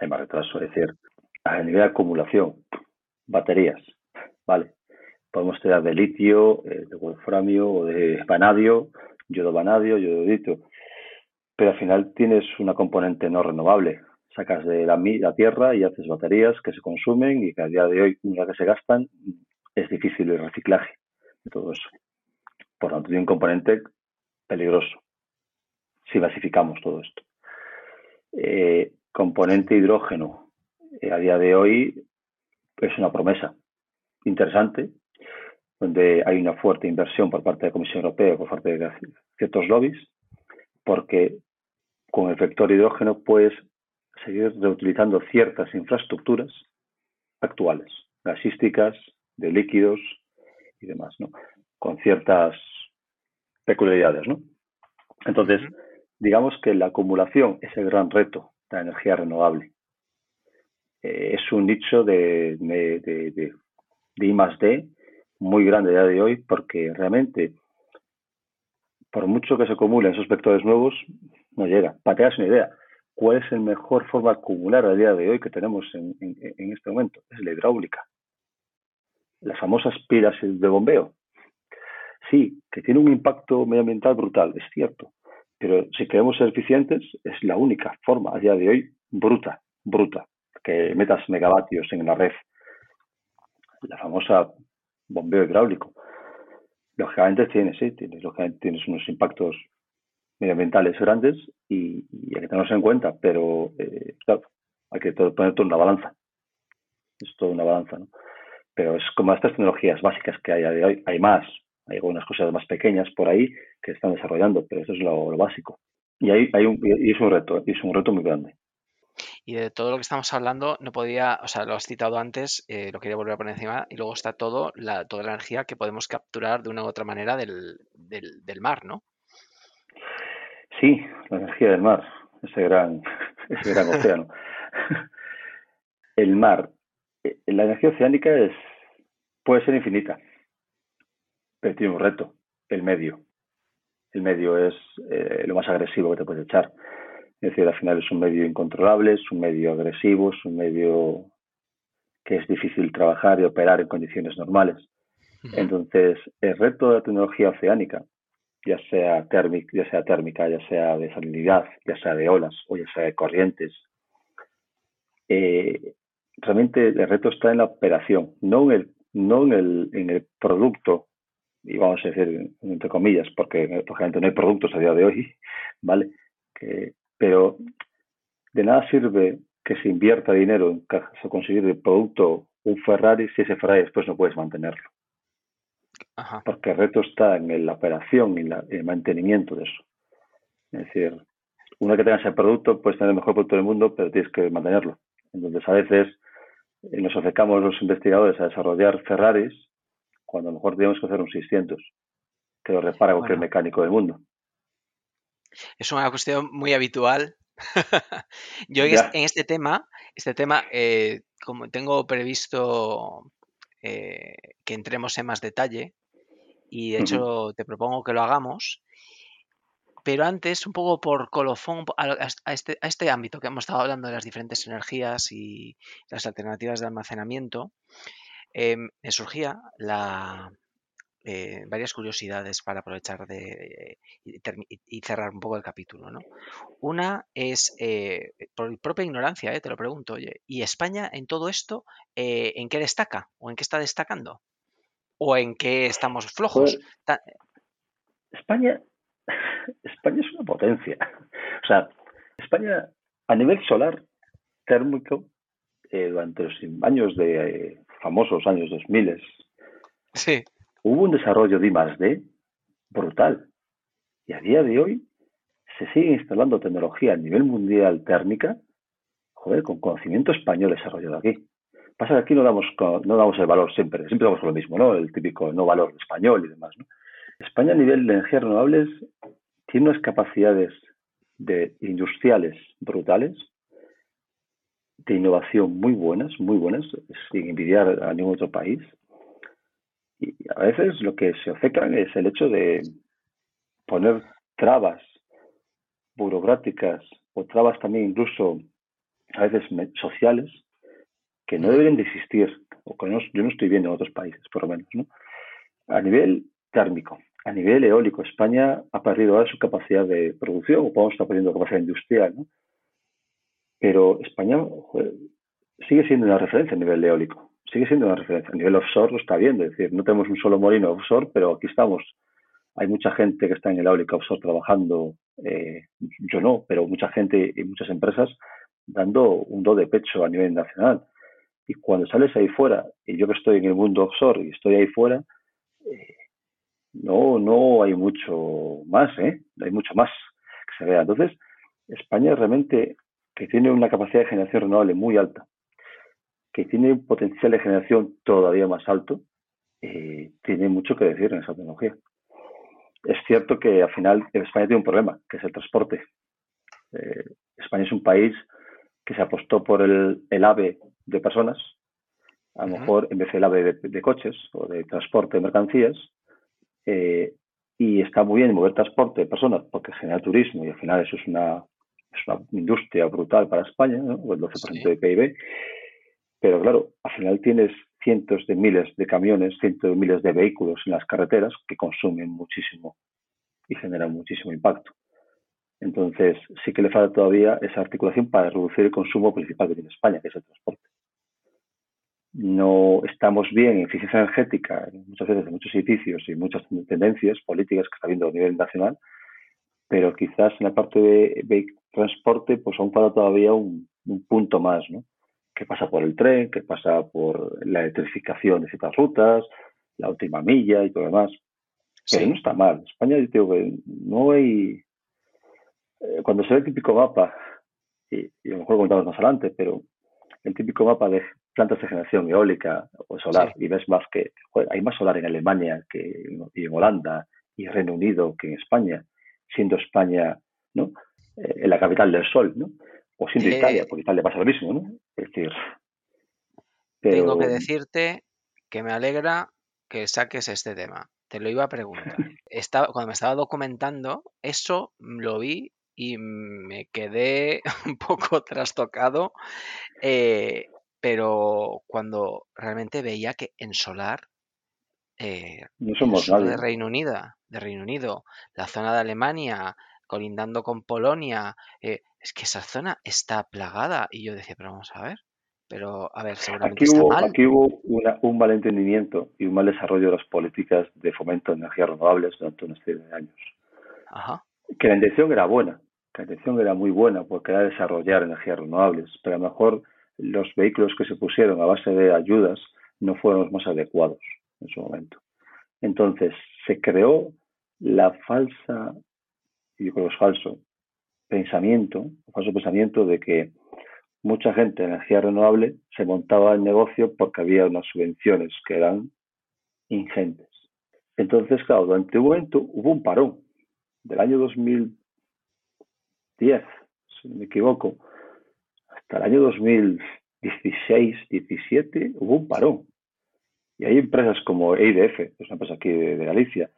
Hay más retraso, es decir, a nivel de acumulación, baterías, ¿vale? Podemos tirar de litio, eh, de wolframio o de vanadio, yodo vanadio, yododito. Pero al final tienes una componente no renovable. Sacas de la, la, tierra y haces baterías que se consumen y que a día de hoy, una que se gastan, es difícil el reciclaje de todo eso. Por lo tanto, tiene un componente peligroso si basificamos todo esto. Eh, componente hidrógeno, eh, a día de hoy es una promesa interesante, donde hay una fuerte inversión por parte de la Comisión Europea, por parte de ciertos lobbies, porque con el vector hidrógeno puedes seguir reutilizando ciertas infraestructuras actuales. gasísticas, de líquidos y demás, ¿no? Con ciertas peculiaridades, ¿no? Entonces, digamos que la acumulación es el gran reto de la energía renovable. Eh, es un nicho de, de, de, de, I más D muy grande a día de hoy porque realmente, por mucho que se acumulen esos vectores nuevos, no llega. Para que hagas una idea, ¿cuál es la mejor forma de acumular a día de hoy que tenemos en, en este momento? Es la hidráulica. Las famosas pilas de bombeo. Sí, que tiene un impacto medioambiental brutal, es cierto, pero si queremos ser eficientes, es la única forma a día de hoy bruta, bruta, que metas megavatios en la red. La famosa bombeo hidráulico. Lógicamente tiene, sí, tienes, lógicamente tienes unos impactos medioambientales grandes y, hay que tenerlos en cuenta, pero eh, claro, hay que poner todo en una balanza. Es todo una balanza, ¿no? Pero es como estas tecnologías básicas que hay hoy. Hay más, hay algunas cosas más pequeñas por ahí que están desarrollando, pero eso es lo, básico. Y, hay, hay un, y es un reto, es un reto muy grande. Y de todo lo que estamos hablando, no podía, o sea, lo has citado antes, eh, lo quería volver a poner encima, y luego está todo, la, toda la energía que podemos capturar de una u otra manera del, del, mar, ¿no? Sí, la energía del mar, ese gran, ese gran océano. El mar, eh, la energía oceánica es, puede ser infinita pero tiene un reto, el medio. El medio es eh, lo más agresivo que te puedes echar. Es decir, al final es un medio incontrolable, es un medio agresivo, es un medio que es difícil trabajar y operar en condiciones normales. Entonces, el reto de la tecnología oceánica, ya sea, térmica, ya sea térmica, ya sea de salinidad, ya sea de olas o ya sea de corrientes, eh, realmente el reto está en la operación, no en el, no en el, en el producto y vamos a decir entre comillas, porque lógicamente no hay productos a día de hoy, ¿vale? Que, pero de nada sirve que se invierta dinero en conseguir el producto, un Ferrari, si ese Ferrari después no puedes mantenerlo. Porque el reto está en la operación y el mantenimiento de eso. Es decir, una vez que tengas el producto, puedes tener el mejor producto del mundo, pero tienes que mantenerlo. Entonces, a veces eh, nos acercamos los investigadores a desarrollar Ferraris cuando a lo mejor tenemos que hacer un 600, que lo repara cualquier mecánico del mundo. Es una cuestión muy habitual. Yo en este tema, este tema, eh, como tengo previsto eh, que entremos en más detalle, y de hecho te propongo que lo hagamos, pero antes, un poco por colofón a este, a este ámbito que hemos estado hablando de las diferentes energías y las alternativas de almacenamiento, Em, me surgía la, eh, varias curiosidades para aprovechar de, y, cerrar un poco el capítulo. ¿no? Una es, eh, por propia ignorancia, eh, te lo pregunto, oye, ¿y España en todo esto, en qué destaca? ¿O en qué está destacando? ¿O en qué estamos flojos? Pues España, España es una potencia. O sea, España a nivel solar térmico, durante los años de famosos años 2000, sí. Hubo un desarrollo de I+D brutal. Y a día de hoy se sigue instalando tecnología a nivel mundial térmica, joder, con conocimiento español desarrollado aquí. Pasa que aquí no damos, el valor siempre, siempre damos lo mismo, ¿no? El típico no valor español y demás. España a nivel de energías renovables tiene unas capacidades de industriales brutales de innovación muy buenas, muy buenas, sin envidiar a ningún otro país. Y a veces lo que se ofecan es el hecho de poner trabas burocráticas o trabas también incluso a veces sociales que no deberían de existir o que yo no estoy viendo en otros países, por lo menos. ¿no? A nivel térmico, a nivel eólico, España ha perdido ahora su capacidad de producción o podemos estar perdiendo capacidad industrial. ¿no? Pero España sigue siendo una referencia a nivel eólico, sigue siendo una referencia. A nivel offshore lo está viendo, es decir, no tenemos un solo molino offshore, pero aquí estamos. Hay mucha gente que está en el eólico offshore trabajando, eh, yo no, pero mucha gente y muchas empresas dando un do de pecho a nivel nacional. Y cuando sales ahí fuera, y yo que estoy en el mundo offshore y estoy ahí fuera, eh, no, no hay mucho más, ¿eh? No hay mucho más que se vea. Entonces, España realmente que tiene una capacidad de generación renovable muy alta. Que tiene un potencial de generación todavía más alto, eh, tiene mucho que decir en esa tecnología. Es cierto que al final España tiene un problema, que es el transporte. Eh, España es un país que se apostó por el, AVE de personas, a lo mejor en vez del AVE de, coches o de transporte de mercancías, eh, y está muy bien mover transporte de personas porque genera turismo y al final eso es una, es una industria brutal para España, ¿no? el 12% de PIB, pero claro, al final tienes cientos de miles de camiones, cientos de miles de vehículos en las carreteras que consumen muchísimo y generan muchísimo impacto. Entonces, sí que le falta todavía esa articulación para reducir el consumo principal que tiene España, que es el transporte. No estamos bien en eficiencia energética, muchas veces en muchos edificios y muchas tendencias políticas que está habiendo a nivel nacional, pero quizás en la parte de, transporte, pues aún falta todavía un, un punto más, ¿no? Que pasa por el tren, que pasa por la electrificación de ciertas rutas, la última milla y todo lo demás. Pero no está mal. España, yo digo que no hay. Eh, cuando se ve el típico mapa, y, a lo mejor comentamos más adelante, pero el típico mapa de plantas de generación eólica o solar, y ves más que hay más solar en Alemania que y en Holanda y Reino Unido que en España, siendo España ¿no? Eh, la capital del sol, ¿no? O siendo eh, Italia, porque Italia pasa lo mismo, ¿no? Es decir, Tengo que decirte que me alegra que saques este tema. Te lo iba a preguntar. Estaba, cuando me estaba documentando, eso lo vi y me quedé un poco trastocado, eh, pero cuando realmente veía que en solar, eh, no somos de Reino Unido, de Reino Unido, la zona de Alemania, colindando con Polonia, eh, es que esa zona está plagada. Y yo decía, pero vamos a ver, pero a ver, seguramente aquí hubo, está mal. Aquí hubo un mal entendimiento y un mal desarrollo de las políticas de fomento de energías renovables durante una serie de años. Ajá. Que la intención era buena, que la intención era muy buena porque era desarrollar energías renovables, pero a lo mejor los vehículos que se pusieron a base de ayudas no fueron los más adecuados en su momento. Entonces, se creó la falsa y yo creo que es falso, pensamiento, falso pensamiento de que mucha gente de energía renovable se montaba el negocio porque había unas subvenciones que eran ingentes. Entonces, claro, durante un momento hubo un parón. Del año 2010, si no me equivoco, hasta el año 2016, 17, hubo un parón. Y hay empresas como EIDF, que es una empresa aquí de Galicia,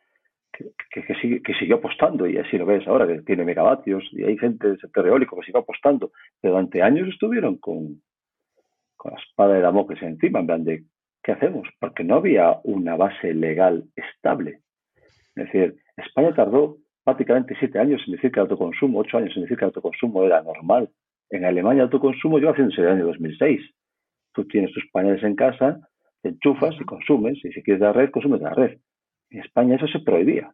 que, que, sigue, que siguió apostando, y así lo ves ahora, que tiene megavatios, y hay gente del sector eólico que sigue apostando, pero durante años estuvieron con, con la espada de Damocles encima, en plan de, ¿qué hacemos? Porque no había una base legal estable. Es decir, España tardó prácticamente siete años en decir que el autoconsumo, ocho años en decir que el autoconsumo era normal. En Alemania el autoconsumo lleva haciéndose desde el año 2006. Tú tienes tus paneles en casa, te enchufas y consumes, y si quieres la red, consumes la red. En España eso se prohibía.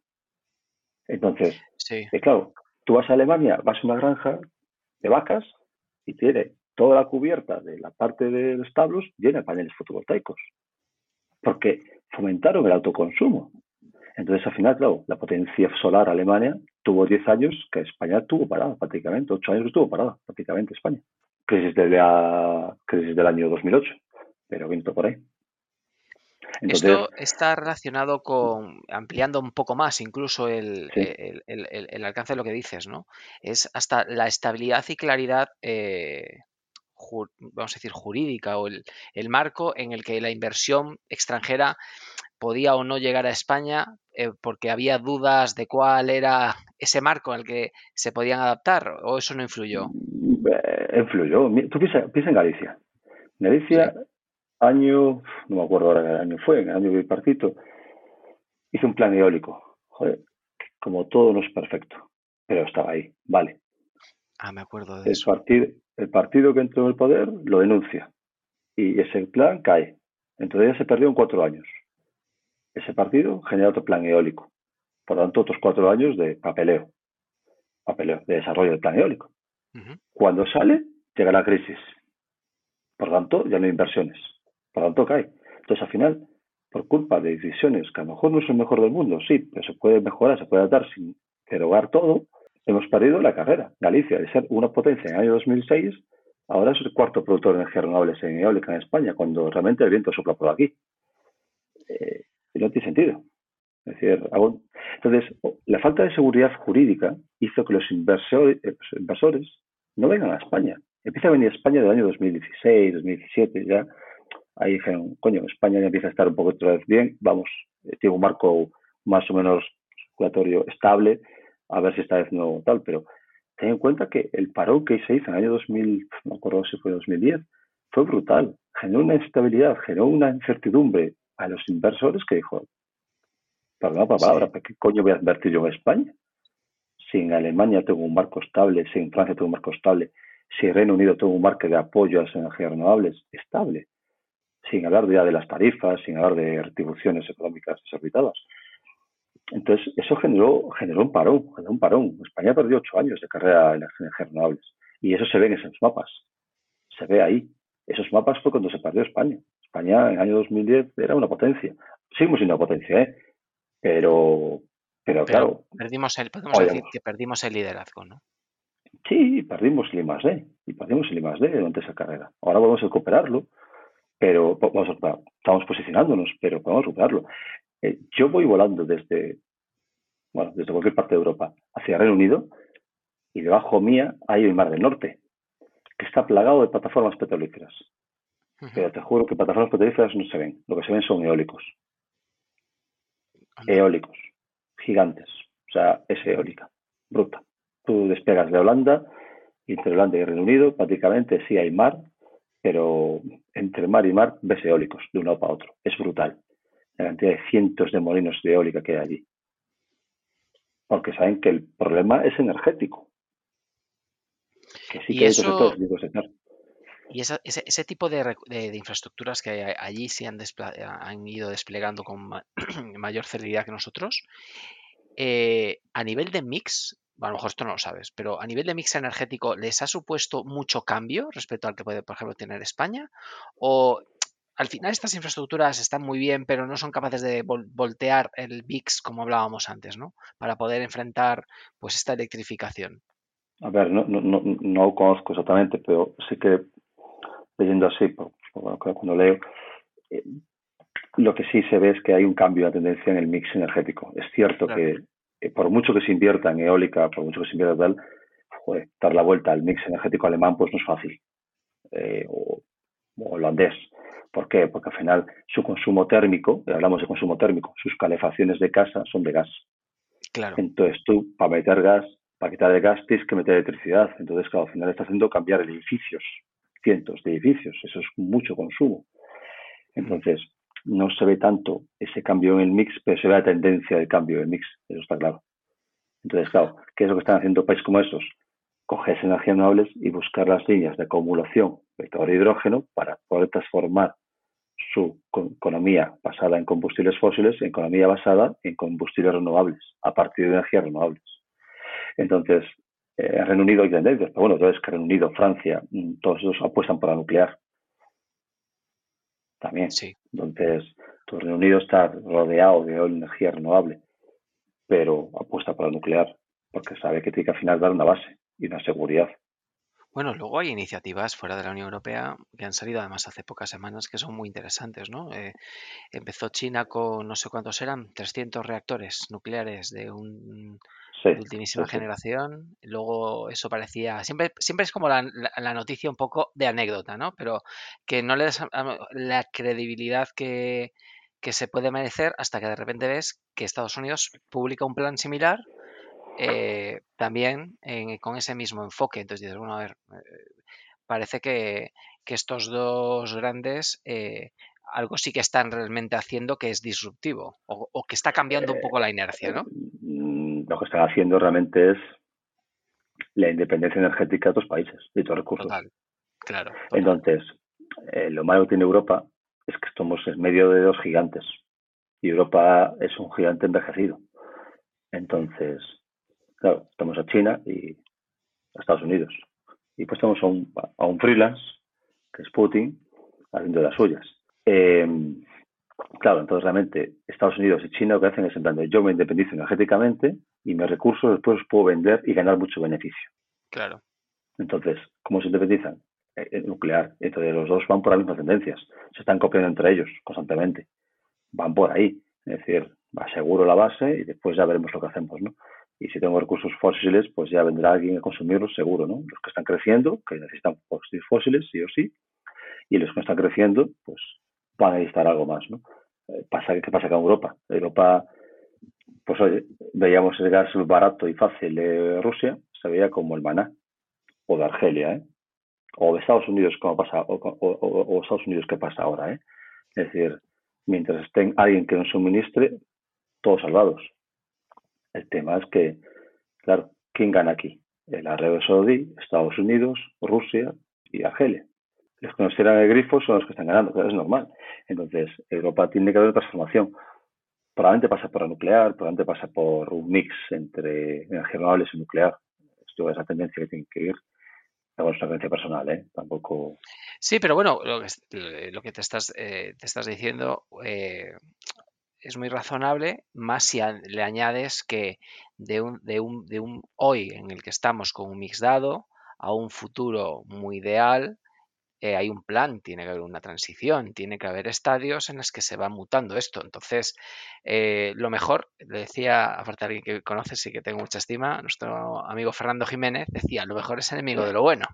Entonces, sí. Eh, claro, tú vas a Alemania, vas a una granja de vacas y tiene toda la cubierta de la parte de los establos llena de paneles fotovoltaicos. Porque fomentaron el autoconsumo. Entonces, al final, claro, la potencia solar Alemania tuvo 10 años que España tuvo parada prácticamente, 8 años estuvo parada prácticamente España. Crisis, de la, crisis del año 2008, pero viento por ahí. Esto está relacionado con, ampliando un poco más incluso el, alcance de lo que dices, ¿no? Es hasta la estabilidad y claridad, eh, vamos a decir, jurídica o el, marco en el que la inversión extranjera podía o no llegar a España eh, porque había dudas de cuál era ese marco al que se podían adaptar o eso no influyó. Eh, influyó. Tú piensas piensa en Galicia. Galicia año, no me acuerdo ahora qué año fue, en el año bipartito, hice un plan eólico. Joder, como todo no es perfecto, pero estaba ahí, vale. Ah, me acuerdo de el eso. Partido, el partido que entró en el poder lo denuncia y ese plan cae. Entonces ya se perdió en cuatro años. Ese partido genera otro plan eólico. Por lo tanto, otros cuatro años de papeleo. Papeleo, de desarrollo del plan eólico. Cuando sale, llega la crisis. Por lo tanto, ya no hay inversiones lo tanto cae. Entonces, al final, por culpa de decisiones que a lo mejor no son el mejor del mundo, sí, pero se puede mejorar, se puede adaptar sin derogar todo, hemos perdido la carrera. Galicia, de ser una potencia en el año 2006, ahora es el cuarto productor de energías renovables en eólica en España, cuando realmente el viento sopla por aquí. Eh, no tiene sentido. Es decir, entonces, la falta de seguridad jurídica hizo que los inversores, eh, inversores no vengan a España. Empieza a venir a España del año 2016, 2017, ya. Ahí dijeron, coño, España ya empieza a estar un poco otra vez bien, vamos, eh, tiene un marco más o menos regulatorio estable, a ver si esta vez no tal, pero ten en cuenta que el parón que se hizo en el año 2000, no acuerdo si fue 2010, fue brutal, generó una inestabilidad, generó una incertidumbre a los inversores que dijo, perdón la palabra, ¿para qué coño voy a invertir yo en España? Si en Alemania tengo un marco estable, si en Francia tengo un marco estable, si en Reino Unido tengo un marco de apoyo a las energías renovables estable, sin hablar ya de las tarifas, sin hablar de retribuciones económicas desorbitadas. Entonces, eso generó, generó un parón, generó un parón. España perdió ocho años de carrera en energías renovables. Y eso se ve en esos mapas. Se ve ahí. Esos mapas fue cuando se perdió España. España en el año 2010 era una potencia. Seguimos siendo una potencia, ¿eh? Pero, pero, claro. Perdimos el, podemos decir que perdimos el liderazgo, ¿no? Sí, perdimos el I+D. Y perdimos el I+D durante esa carrera. Ahora vamos a recuperarlo, pero vamos a, estamos posicionándonos, pero podemos recuperarlo. Eh, yo voy volando desde, bueno, desde cualquier parte de Europa hacia Reino Unido y debajo mía hay el Mar del Norte, que está plagado de plataformas petrolíferas. Pero te juro que plataformas petrolíferas no se ven. Lo que se ven son eólicos. Eólicos. Gigantes. O sea, es eólica. Bruta. Tú despegas de Holanda entre Holanda y Reino Unido prácticamente sí hay mar, pero entre mar y mar ves eólicos de un lado para otro. Es brutal la cantidad de cientos de molinos de eólica que hay allí. Porque saben que el problema es energético. Que sí que eso... Y ese, tipo de, infraestructuras que allí se han, han ido desplegando con mayor celeridad que nosotros, eh, a nivel de mix, a lo mejor esto no lo sabes, pero a nivel de mix energético, ¿les ha supuesto mucho cambio respecto al que puede, por ejemplo, tener España? ¿O al final estas infraestructuras están muy bien, pero no son capaces de voltear el VIX como hablábamos antes, ¿no? Para poder enfrentar pues esta electrificación. A ver, no, no, no, no conozco exactamente, pero sí que leyendo así, cuando leo, eh, lo que sí se ve es que hay un cambio de tendencia en el mix energético. Es cierto que eh, por mucho que se invierta en eólica, por mucho que se invierta en tal, dar la vuelta al mix energético alemán pues no es fácil. Eh, o, holandés. ¿Por qué? Porque al final su consumo térmico, hablamos de consumo térmico, sus calefacciones de casa son de gas. Claro. Entonces tú, para meter gas, para quitar el gas, tienes que meter electricidad. Entonces, claro, al final está haciendo cambiar edificios cientos de edificios, eso es mucho consumo. Entonces, no se ve tanto ese cambio en el mix, pero se ve la tendencia del cambio del mix, eso está claro. Entonces, claro, ¿qué es lo que están haciendo países como estos? Coger energías renovables y buscar las líneas de acumulación de hidrógeno para poder transformar su economía basada en combustibles fósiles en economía basada en combustibles renovables, a partir de energías renovables. Entonces, en eh, Reino Unido hay tendencias, pero bueno, entonces que Reino Unido, Francia, mm, todos esos apuestan por la nuclear. También. Sí. Entonces, todo Reino Unido está rodeado de energía renovable, pero apuesta por la nuclear porque sabe que tiene que al final dar una base y una seguridad. Bueno, luego hay iniciativas fuera de la Unión Europea que han salido además hace pocas semanas que son muy interesantes, ¿no? Eh, empezó China con no sé cuántos eran, 300 reactores nucleares de un de ultimísima generación. Luego eso parecía, siempre, siempre es como la, noticia un poco de anécdota, ¿no? Pero que no le das la credibilidad que, se puede merecer hasta que de repente ves que Estados Unidos publica un plan similar eh, también con ese mismo enfoque. Entonces dices, bueno, a ver, eh, parece que, estos dos grandes eh, algo sí que están realmente haciendo que es disruptivo o, o que está cambiando un poco la inercia, ¿no? lo que están haciendo realmente es la independencia energética de otros países, de otros recursos. Claro. Entonces, eh, lo malo que tiene Europa es que estamos en medio de dos gigantes y Europa es un gigante envejecido. Entonces, claro, estamos a China y a Estados Unidos. Y pues estamos a un, a un freelance, que es Putin, haciendo las suyas. Eh, Claro, entonces realmente Estados Unidos y China lo que hacen es en plan yo me independizo energéticamente y mis recursos después los puedo vender y ganar mucho beneficio. Claro. Entonces, ¿cómo se independizan? eh, nuclear. Entonces los dos van por las mismas tendencias. Se están copiando entre ellos constantemente. Van por ahí. Es decir, aseguro la base y después ya veremos lo que hacemos, ¿no? Y si tengo recursos fósiles, pues ya vendrá alguien a consumirlos seguro, ¿no? Los que están creciendo, que necesitan fósiles, sí o sí, y los que están creciendo, pues van a necesitar algo más, ¿no? Eh, ¿Qué pasa con Europa? Europa, pues oye, veíamos el gas barato y fácil de Rusia, se veía como el maná, o de Argelia, ¿eh? O de Estados Unidos, como pasa, o, o Estados Unidos, que pasa ahora, ¿eh? Es decir, mientras estén alguien que nos suministre, todos salvados. El tema es que, claro, ¿quién gana aquí? El Arabia Saudí, Estados Unidos, Rusia y Argelia. Los que nos tiran el grifo son los que están ganando, es normal. Entonces, Europa tiene que haber transformación. Probablemente pasa por la nuclear, probablemente pasa por un mix entre energías renovables y nuclear. Esto es tendencia que tiene que ir. Es una personal, ¿eh? Tampoco. Sí, pero bueno, lo que, lo que te, estás, eh, te estás diciendo, eh, es muy razonable, más si le añades que de un, de, un, de un hoy en el que estamos con un mix dado a un futuro muy ideal, eh, hay un plan, tiene que haber una transición, tiene que haber estadios en los que se va mutando esto. Entonces, eh, lo mejor, le decía, aparte alguien que conoces y que tengo mucha estima, nuestro amigo Fernando Jiménez decía, lo mejor es enemigo de lo bueno.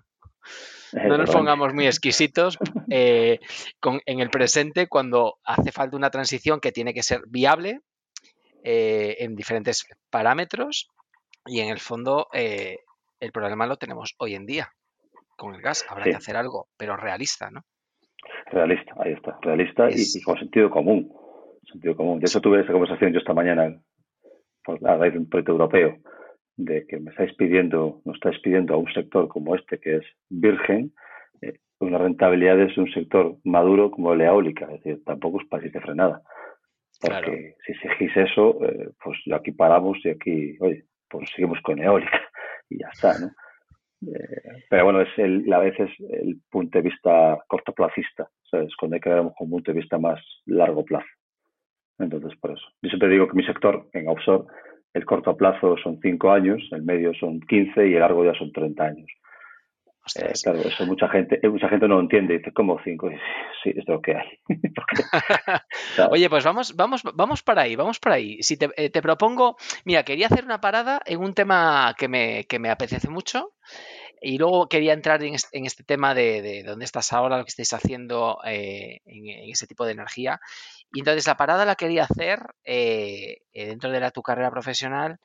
No nos pongamos muy exquisitos eh, en el presente cuando hace falta una transición que tiene que ser viable eh, en diferentes parámetros y en el fondo eh, el problema lo tenemos hoy en día con el gas. Habrá que hacer algo, pero realista, ¿no? Realista, ahí está, realista y, con sentido común. Sentido común. De eso tuve esa conversación yo esta mañana por la raíz de un proyecto europeo de que me estáis pidiendo, nos estáis pidiendo a un sector como este, que es virgen, eh, una rentabilidad de un sector maduro como la eólica, es decir, tampoco es país de frenada. Porque si exigís eso, eh, pues aquí paramos y aquí, oye, pues seguimos con eólica y ya está, ¿no? Eh, pero bueno, es el, a veces el punto de vista cortoplacista, ¿sabes? Cuando hay que ver un punto de vista más largo plazo. Entonces, por eso. Yo siempre digo que mi sector en offshore el corto plazo son 5 años, el medio son 15 y el largo ya son 30 años. Eh, claro, eso mucha gente, mucha gente no lo entiende, dice, ¿cómo 5? Sí, es lo que hay. Oye, pues vamos, vamos, vamos para ahí, vamos para ahí. Si te, eh, te, propongo, mira, quería hacer una parada en un tema que me, que me apetece mucho, y luego quería entrar en este, tema de, dónde estás ahora, lo que estáis haciendo eh, en, ese tipo de energía. Y entonces la parada la quería hacer eh, eh, dentro de la, tu carrera profesional,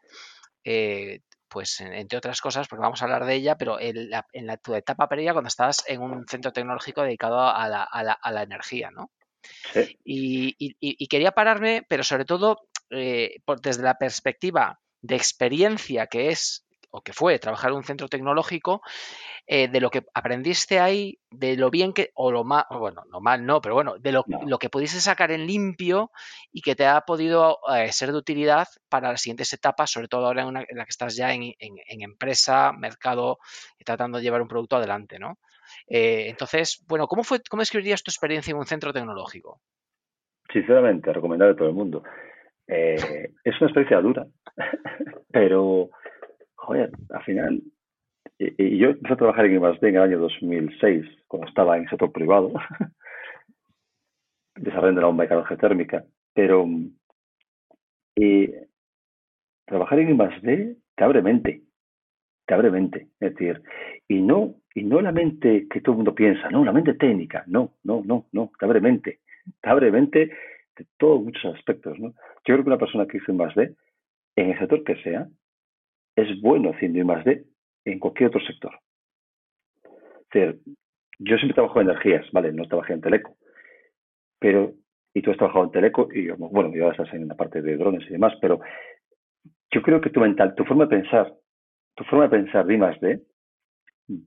pues entre otras cosas, porque vamos a hablar de ella, pero en, la, tu etapa previa cuando estabas en un centro tecnológico dedicado a la, energía, ¿no? Y, quería pararme, pero sobre todo desde la perspectiva de experiencia que es o que fue trabajar en un centro tecnológico, eh, de lo que aprendiste ahí, de lo bien que, o lo mal, bueno, no mal no, pero bueno, de lo, lo que pudiste sacar en limpio y que te ha podido eh, ser de utilidad para las siguientes etapas, sobre todo ahora en, la que estás ya en, empresa, mercado, tratando de llevar un producto adelante, ¿no? Eh, entonces, bueno, ¿cómo, fue, ¿cómo describirías tu experiencia en un centro tecnológico? Sinceramente, recomendable a todo el mundo. es una experiencia dura, pero joder, al final, y, yo empecé a trabajar en I+.D. en el año 2006, cuando estaba en el sector privado, desarrollando la bomba de calor térmica, pero y trabajar en I+.D. te abre mente, te abre mente, es decir, y no, y no la mente que todo el mundo piensa, no, la mente técnica, no, no, no, no, te abre mente, te abre mente de todos muchos aspectos, ¿no? Yo creo que una persona que hizo I+.D., en el sector que sea, es bueno haciendo I más D en cualquier otro sector. yo siempre trabajo en energías, ¿vale? No trabajé en Teleco. Pero, y tú has trabajado en Teleco, y bueno, y ahora estás en la parte de drones y demás, pero yo creo que tu mental, tu forma de pensar, tu forma de pensar de I más D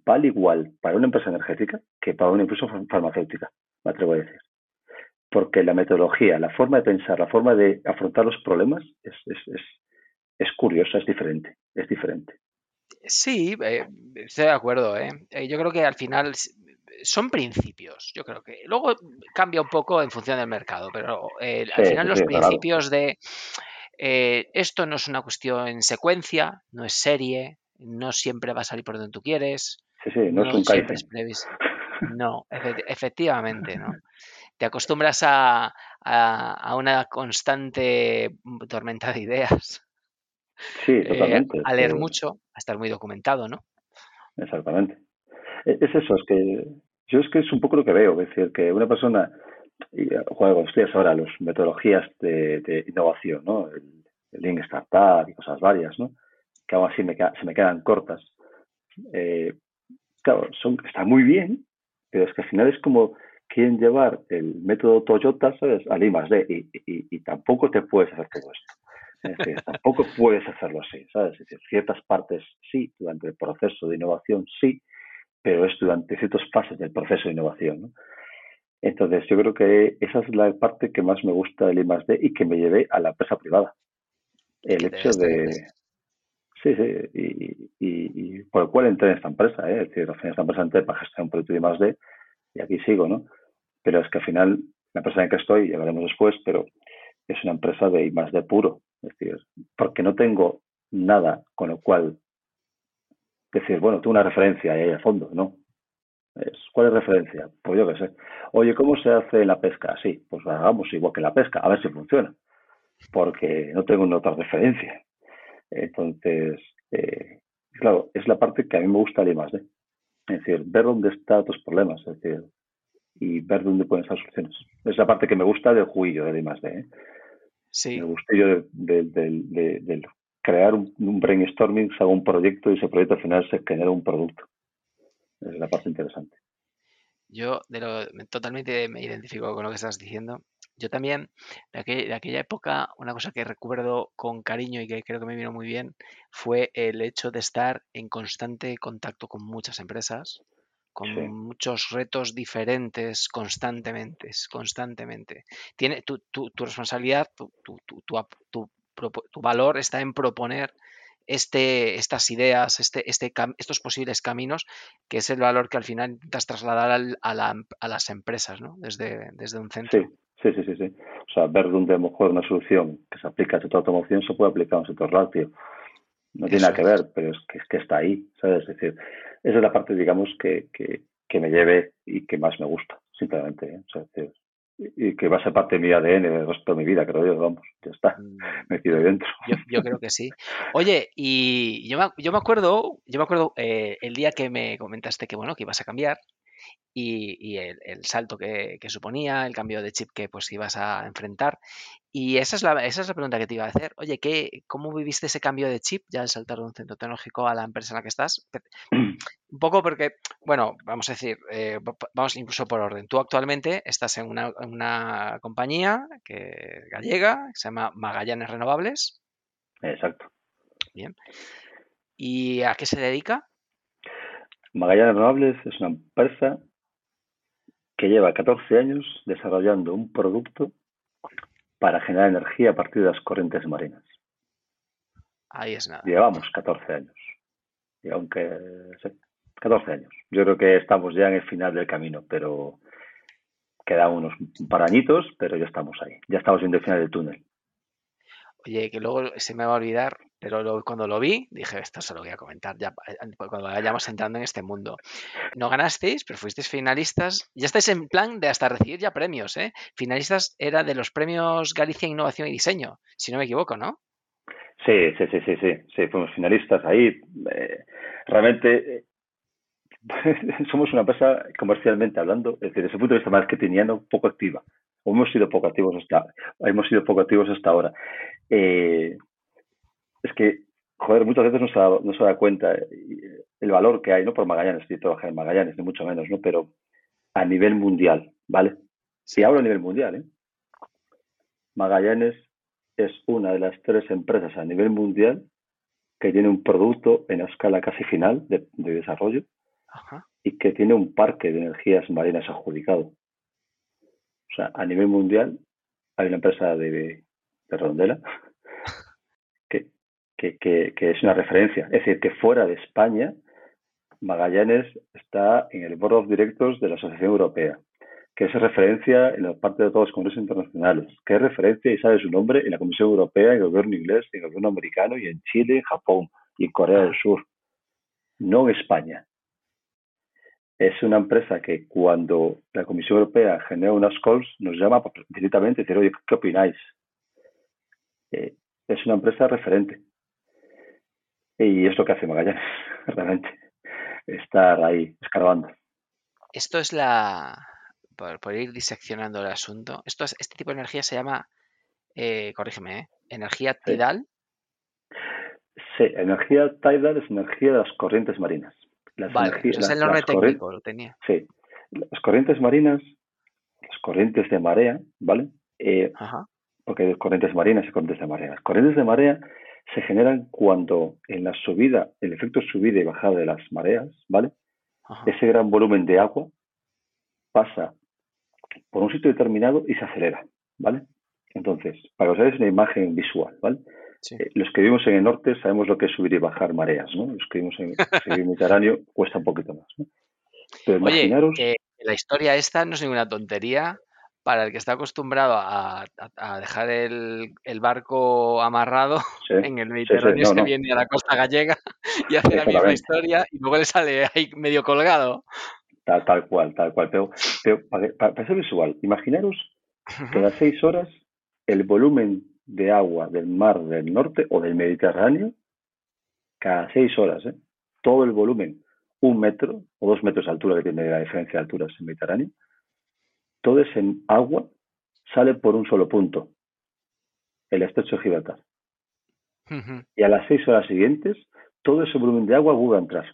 vale igual para una empresa energética que para una empresa farmacéutica, me atrevo a decir. Porque la metodología, la forma de pensar, la forma de afrontar los problemas es, es curiosa, es diferente, es diferente. Sí, eh, estoy de acuerdo. ¿eh? ¿eh? Yo creo que al final son principios. Yo creo que luego cambia un poco en función del mercado, pero eh, al final los principios de esto no es una cuestión en secuencia, no es serie, no siempre va a salir por donde tú quieres. Sí, sí, no, es un No, efectivamente, ¿no? Te acostumbras a, a, una constante tormenta de ideas. Sí, eh, totalmente. a leer mucho, a estar muy documentado, ¿no? Exactamente. E, es eso, es que yo es que es un poco lo que veo, es decir, que una persona, y juego estudias ahora las metodologías de, innovación, ¿no? El, el Lean Startup y cosas varias, ¿no? Que aún así me, se me quedan cortas. Eh, claro, son, está muy bien, pero es que al final es como quieren llevar el método Toyota, ¿sabes? Al I más D, y, y, tampoco te puedes hacer todo esto. Es decir, tampoco puedes hacerlo así, ¿sabes? Es decir, ciertas partes sí, durante el proceso de innovación sí, pero es durante ciertas fases del proceso de innovación, ¿no? Entonces, yo creo que esa es la parte que más me gusta del I D y que me llevé a la empresa privada. El hecho de... Sí, sí, y, y, por el cual entré en esta empresa, ¿eh? es decir, al final esta empresa entré para gestionar un proyecto de I D y aquí sigo, ¿no? Pero es que al final, la empresa en la que estoy, ya veremos después, pero es una empresa de I D puro, es decir, porque no tengo nada con lo cual decir, bueno, tú una referencia ahí a fondo, ¿no? ¿Cuál es referencia? Pues yo qué sé. Oye, ¿cómo se hace la pesca? Sí, pues hagamos igual que la pesca, a ver si funciona. Porque no tengo otra referencia. Entonces, eh, claro, es la parte que a mí me gusta de más Es decir, ver dónde están tus problemas, es decir, y ver dónde pueden estar soluciones. Es la parte que me gusta del juillo de I ¿eh? Sí. Me gustillo de, crear un, brainstorming, se haga un proyecto y ese proyecto al final se genera un producto. Es la parte interesante. Yo de lo, totalmente me identifico con lo que estás diciendo. Yo también, de, de, aquella época, una cosa que recuerdo con cariño y que creo que me vino muy bien fue el hecho de estar en constante contacto con muchas empresas, con muchos retos diferentes constantemente, constantemente. Tiene, tu, tu, tu responsabilidad, tu, tu, valor está en proponer este, estas ideas, este, este, estos posibles caminos, que es el valor que al final intentas trasladar a, la, a, las empresas, ¿no? Desde, desde un centro. Sí, sí, sí, sí, O sea, ver dónde a lo mejor una solución que se aplica a sector automoción se puede aplicar a un sector lácteo. No tiene nada que ver, pero es que, es que está ahí, ¿sabes? Es decir, esa es la parte, digamos, que, que, que me lleve y que más me gusta, simplemente. ¿eh? O sea, y que va a ser parte de mi ADN el resto de mi vida, creo yo, vamos, ya está, mm. metido ahí dentro. Yo, creo que sí. Oye, y yo me, yo me acuerdo, yo me acuerdo eh, el día que me comentaste que bueno, que ibas a cambiar, y, el, salto que, suponía, el cambio de chip que pues ibas a enfrentar. Y esa es la, esa es la pregunta que te iba a hacer. Oye, ¿qué, ¿cómo viviste ese cambio de chip ya al saltar de un centro tecnológico a la empresa en la que estás? Un poco porque, bueno, vamos a decir, eh, vamos incluso por orden. Tú actualmente estás en una, una compañía que, gallega que se llama Magallanes Renovables. Exacto. Bien. ¿Y a qué se dedica? Magallanes Renovables es una empresa que lleva 14 años desarrollando un producto para generar energía a partir de las corrientes marinas. Ahí es nada. Llevamos 14 años. Y aunque 14 años. Yo creo que estamos ya en el final del camino, pero quedan unos parañitos, pero ya estamos ahí. Ya estamos viendo el final del túnel. Oye, que luego se me va a olvidar, pero cuando lo vi, dije, esto se lo voy a comentar ya eh, cuando vayamos entrando en este mundo. No ganasteis, pero fuisteis finalistas. Ya estáis en plan de hasta recibir ya premios, ¿eh? Finalistas era de los premios Galicia Innovación y Diseño, si no me equivoco, ¿no? Sí, sí, sí, sí, sí, fuimos finalistas ahí. Eh, realmente somos una empresa comercialmente hablando, desde el punto de vista marketingiano, poco activa hemos sido poco activos hasta, hemos sido poco activos hasta ahora. Eh, es que, joder, muchas veces no se, da, no se da cuenta eh, el valor que hay, no por Magallanes, estoy trabajando en Magallanes, ni mucho menos, ¿no? Pero a nivel mundial, ¿vale? Si hablo a nivel mundial, ¿eh? Magallanes es una de las tres empresas a nivel mundial que tiene un producto en la escala casi final de, desarrollo y que tiene un parque de energías marinas adjudicado. O sea, a nivel mundial hay una empresa de, de Redondela que, que, que, es una referencia. Es decir, que fuera de España, Magallanes está en el Board of Directors de la Asociación Europea, que es referencia en la parte de todos los congresos internacionales, que es referencia y sabe su nombre en la Comisión Europea, en el gobierno inglés, en el gobierno americano y en Chile, en Japón y en Corea del Sur, no en España. es una empresa que cuando la Comisión Europea genera unas calls nos llama directamente y decir, oye, ¿qué opináis? Eh, es una empresa referente. Y es lo que hace Magallanes, realmente. Estar ahí escarbando. Esto es la. Por, ir diseccionando el asunto, esto es, este tipo de energía se llama, eh, corrígeme, ¿eh? energía tidal. Sí. energía tidal es energía de las corrientes marinas. Las vale, es el nombre técnico, lo tenía. Sí, las corrientes marinas, las corrientes de marea, ¿vale? Eh, Ajá porque hay corrientes marinas y corrientes de marea. Las corrientes de marea se generan cuando en la subida, el efecto subida y bajada de las mareas, ¿vale? Ese gran volumen de agua pasa por un sitio determinado y se acelera, ¿vale? Entonces, para que os hagáis una imagen visual, ¿vale? Eh, los que vivimos en el norte sabemos lo que es subir y bajar mareas, ¿no? Los que vivimos en, el Mediterráneo cuesta un poquito más, ¿no? Pero imaginaros... Oye, la historia esta no es ninguna tontería para el que está acostumbrado a, dejar el, barco amarrado en el Mediterráneo, se viene a la costa gallega y hace la misma historia y luego le sale ahí medio colgado. Tal, tal cual, tal cual. Pero, para, ser visual, imaginaros que a las seis horas el volumen de agua del mar del norte o del Mediterráneo, cada seis horas, ¿eh? todo el volumen, un metro o dos metros de altura, que tiene la diferencia de alturas en el Mediterráneo, todo ese agua sale por un solo punto, el estrecho de Gibraltar. Y a las seis horas siguientes, todo ese volumen de agua vuelve a entrar.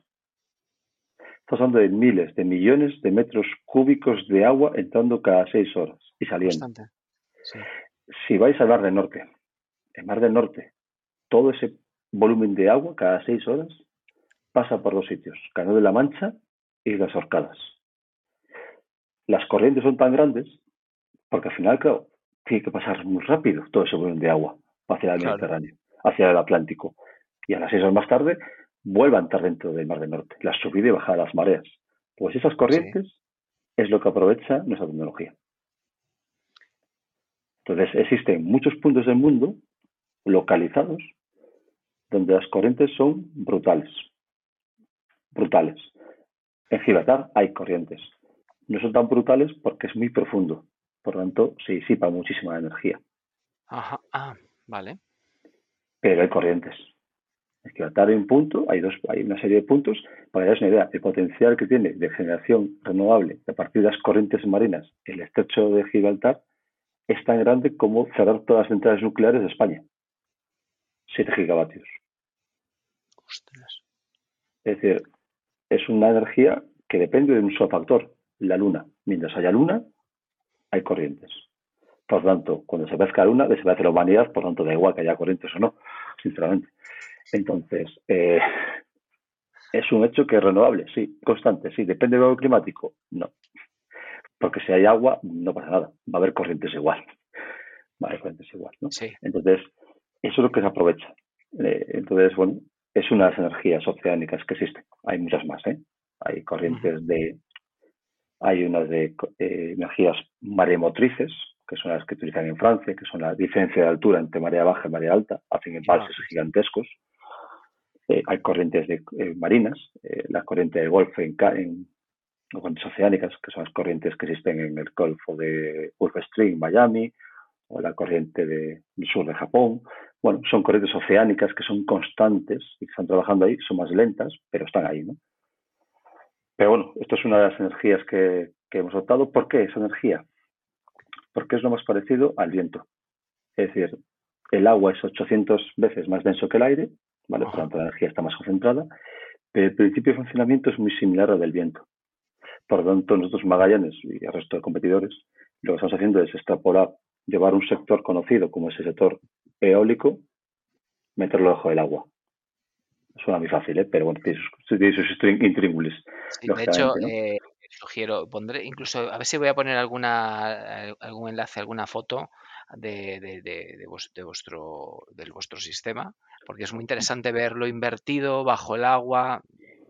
Estamos hablando de miles, de millones de metros cúbicos de agua entrando cada seis horas y saliendo. Si vais al Mar del Norte, el Mar del Norte, todo ese volumen de agua cada seis horas pasa por dos sitios, Canal de la Mancha y las Orcadas las corrientes son tan grandes porque al final, claro, tiene que pasar muy rápido todo ese volumen de agua hacia el Mediterráneo, hacia el Atlántico. Y a las seis horas más tarde vuelva a entrar dentro del Mar del Norte, la subida y bajada de las mareas. Pues esas corrientes es lo que aprovecha nuestra tecnología. Entonces, existen muchos puntos del mundo localizados donde las corrientes son brutales. Brutales. En Gibraltar hay corrientes no son tan brutales porque es muy profundo. Por lo tanto, se disipa muchísima energía. Ajá, ah, vale. Pero hay corrientes. Es que hay un punto, hay dos, hay una serie de puntos, para que una idea, el potencial que tiene de generación renovable a partir de las corrientes marinas el estrecho de Gibraltar es tan grande como cerrar todas las centrales nucleares de España. 7 gigavatios. Es decir, es una energía que depende de un solo factor, la luna. Mientras haya luna, hay corrientes. Por tanto, cuando se la luna, desaparece la humanidad, por tanto, da igual que haya corrientes o no, sinceramente. Entonces, eh, es un hecho que es renovable, sí, constante, sí. Depende del climático, no. Porque si hay agua, no pasa nada, va a haber corrientes igual. Va a haber corrientes igual, ¿no? Entonces, eso es lo que se aprovecha. Eh, entonces, bueno, es una de las energías oceánicas que existen. Hay muchas más, ¿eh? Hay corrientes de hay unas de eh, energías maremotrices, que son las que utilizan en Francia, que son la diferencia de altura entre marea baja y marea alta, hacen embalses gigantescos. Eh, hay corrientes de, eh, marinas, la corriente del Golfo en, en corrientes oceánicas, que son las corrientes que existen en el Golfo de Gulf Stream, Miami, o la corriente del sur de Japón. Bueno, son corrientes oceánicas que son constantes y que están trabajando ahí, son más lentas, pero están ahí, ¿no? Pero bueno, esto es una de las energías que, hemos optado. ¿Por qué esa energía? Porque es lo más parecido al viento. Es decir, el agua es 800 veces más denso que el aire, ¿vale? por lo tanto la energía está más concentrada, pero el principio de funcionamiento es muy similar al del viento. Por lo tanto, nosotros Magallanes y el resto de competidores, lo que estamos haciendo es extrapolar, llevar un sector conocido como ese sector eólico, meterlo debajo del agua. Suena muy fácil, ¿eh? pero bueno, tiene sus, intríngulis. de hecho, eh, sugiero, pondré incluso, a ver si voy a poner alguna algún enlace, alguna foto de, de, de, vuestro, del vuestro sistema, porque es muy interesante verlo invertido bajo el agua,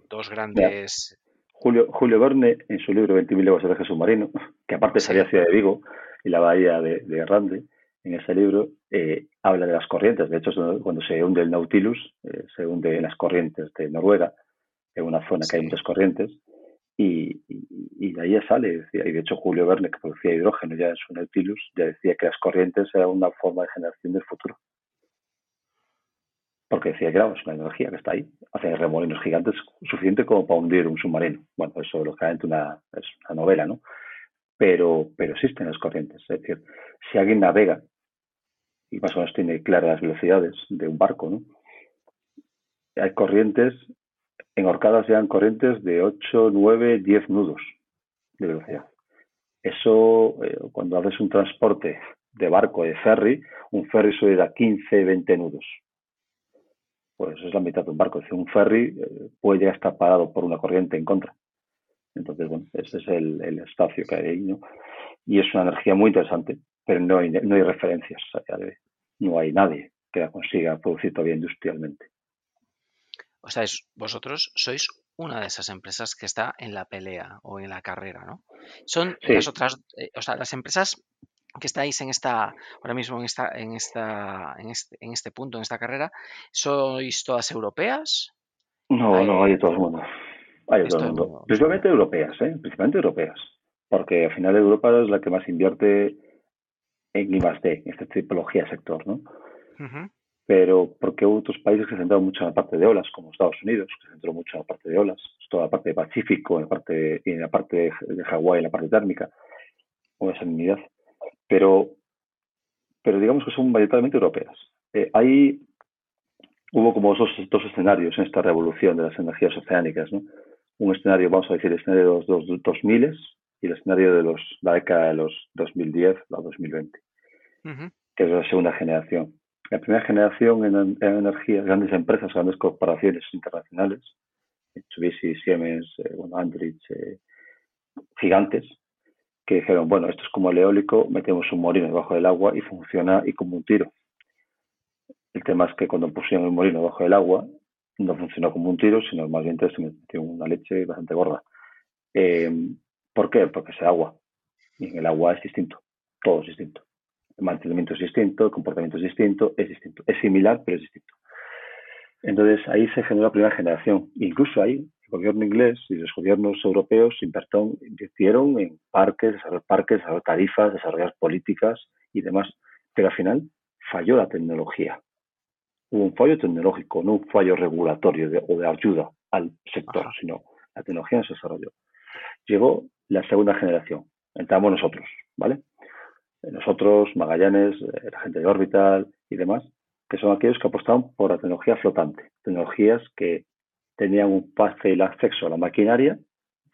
dos grandes... Julio, Julio Verne, en su libro 20.000 leguas de viaje submarino, que aparte salía Ciudad de Vigo y la bahía de, de Rande, en ese libro eh, habla de las corrientes. De hecho, cuando se hunde el Nautilus, eh, se hunde en las corrientes de Noruega, en una zona que hay muchas corrientes. y, de ahí ya sale. Y de hecho Julio Verne, que producía hidrógeno ya en su Nautilus, ya decía que las corrientes eran una forma de generación del futuro. Porque decía que era una energía que está ahí, hace remolinos gigantes suficiente como para hundir un submarino. Bueno, eso lógicamente una, es una novela, ¿no? Pero, pero existen las corrientes. Es decir, si alguien navega y más o menos tiene claras las velocidades de un barco, ¿no? Hay corrientes en Orcadas sean corrientes de 8, 9, 10 nudos de velocidad. Eso, eh, cuando haces un transporte de barco, de ferry, un ferry suele dar 15, 20 nudos. Pues es la mitad de un barco. Es decir, un ferry eh, puede a estar parado por una corriente en contra. Entonces, bueno, ese es el, espacio que hay ahí, ¿no? Y es una energía muy interesante, pero no hay, no hay referencias. No hay nadie que la consiga producir todavía industrialmente. O sea, vosotros sois una de esas empresas que está en la pelea o en la carrera, ¿no? Son las otras, eh, o sea, las empresas que estáis en esta, ahora mismo en esta, en esta, en este, en este punto, en esta carrera, ¿sois todas europeas? No, no, hay de todo el mundo. Hay de todo el mundo. Principalmente europeas, ¿eh? Principalmente europeas. Porque al final Europa es la que más invierte en I en esta tipología de sector, ¿no? pero porque hubo otros países que se centraron mucho en la parte de olas, como Estados Unidos, que se centró mucho en la parte de olas, toda la parte de Pacífico, en la parte, en la parte de Hawái, en la parte térmica, o esa salinidad. Pero, pero digamos que son mayoritariamente europeas. Eh, ahí hubo como dos, dos escenarios en esta revolución de las energías oceánicas, ¿no? Un escenario, vamos a decir, el escenario de los 2000 y el escenario de los, la década de los 2010 a 2020, que es la segunda generación la primera generación en, energía, grandes empresas, grandes corporaciones internacionales, Mitsubishi, Siemens, eh, bueno, Andritz, eh, gigantes, que dijeron, bueno, esto es como el eólico, metemos un molino debajo del agua y funciona y como un tiro. El tema es que cuando pusieron el molino debajo del agua, no funcionó como un tiro, sino más bien se metió una leche bastante gorda. Eh, ¿Por qué? Porque es agua. Y en el agua es distinto. Todo es distinto el mantenimiento es distinto, el comportamiento es distinto, es distinto. Es similar, pero es distinto. Entonces ahí se generó la primera generación. Incluso ahí el gobierno inglés y los gobiernos europeos invirtieron en parques, desarrollar parques, desarrollar tarifas, desarrollar políticas y demás. Pero al final falló la tecnología. Hubo un fallo tecnológico, no un fallo regulatorio o de ayuda al sector, sino la tecnología no se desarrolló. Llegó la segunda generación. Entramos nosotros, ¿vale? nosotros, Magallanes, eh, la gente de Orbital y demás, que son aquellos que apostaban por la tecnología flotante, tecnologías que tenían un fácil acceso a la maquinaria,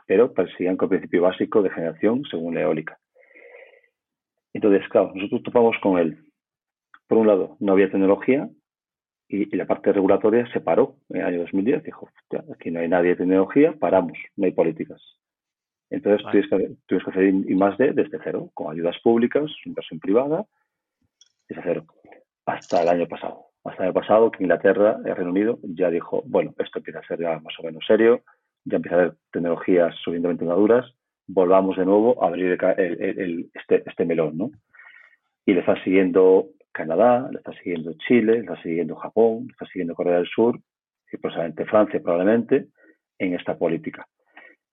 pero perseguían con el principio básico de generación según la eólica. Entonces, claro, nosotros topamos con él. Por un lado, no había tecnología y, la parte regulatoria se paró en el año 2010. Dijo, aquí no hay nadie de tecnología, paramos, no hay políticas. Entonces tienes, que, hacer I más D desde cero, con ayudas públicas, inversión privada, desde cero. Hasta el año pasado. Hasta el año pasado que Inglaterra, el Reino Unido, ya dijo, bueno, esto empieza a ser ya más o menos serio, ya empieza a haber tecnologías suficientemente maduras, volvamos de nuevo a abrir este, este melón, ¿no? Y le está siguiendo Canadá, le está siguiendo Chile, le está siguiendo Japón, le está siguiendo Corea del Sur y posiblemente Francia probablemente en esta política.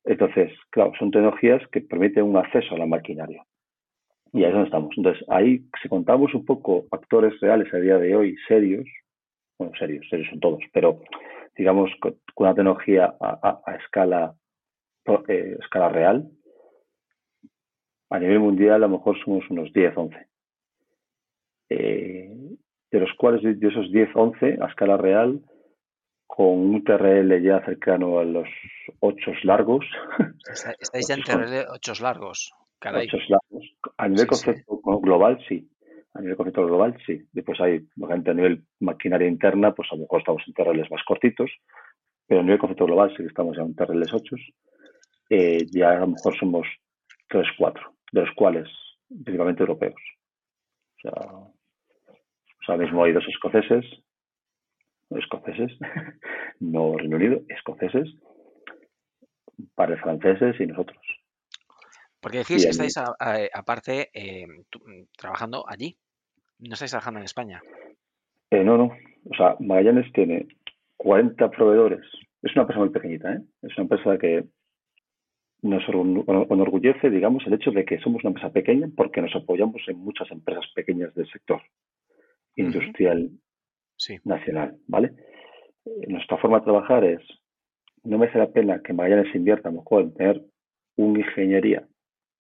Entonces, claro, son tecnologías que permiten un acceso a la maquinaria. Y ahí es donde estamos. Entonces, ahí, si contamos un poco actores reales a día de hoy, serios, bueno, serios, serios son todos, pero digamos con una tecnología a, escala, eh, escala real, a nivel mundial a lo mejor somos unos 10, 11. Eh, de los cuales de esos 10, 11 a escala real, con un TRL ya cercano a los 8 largos. Estáis ya en TRL 8 largos. Caray. largos. A nivel concepto global, sí. A nivel concepto global, sí. Después hay, a nivel maquinaria interna, pues a lo mejor estamos en TRLs más cortitos, pero a nivel concepto global sí que estamos ya en TRLs 8. Eh, ya a lo mejor somos 3, 4, de los cuales principalmente europeos. O sea, o sea mismo hay dos escoceses, escoceses, no Reino Unido, escoceses, para franceses y nosotros. Porque decís que estáis aparte eh, trabajando allí, no estáis trabajando en España. Eh, no, no. O sea, Magallanes tiene 40 proveedores. Es una empresa muy pequeñita, ¿eh? Es una empresa que nos enorgullece, digamos, el hecho de que somos una empresa pequeña porque nos apoyamos en muchas empresas pequeñas del sector industrial nacional, ¿vale? Eh, nuestra forma de trabajar es, no merece la pena que Magallanes invierta mejor en tener una ingeniería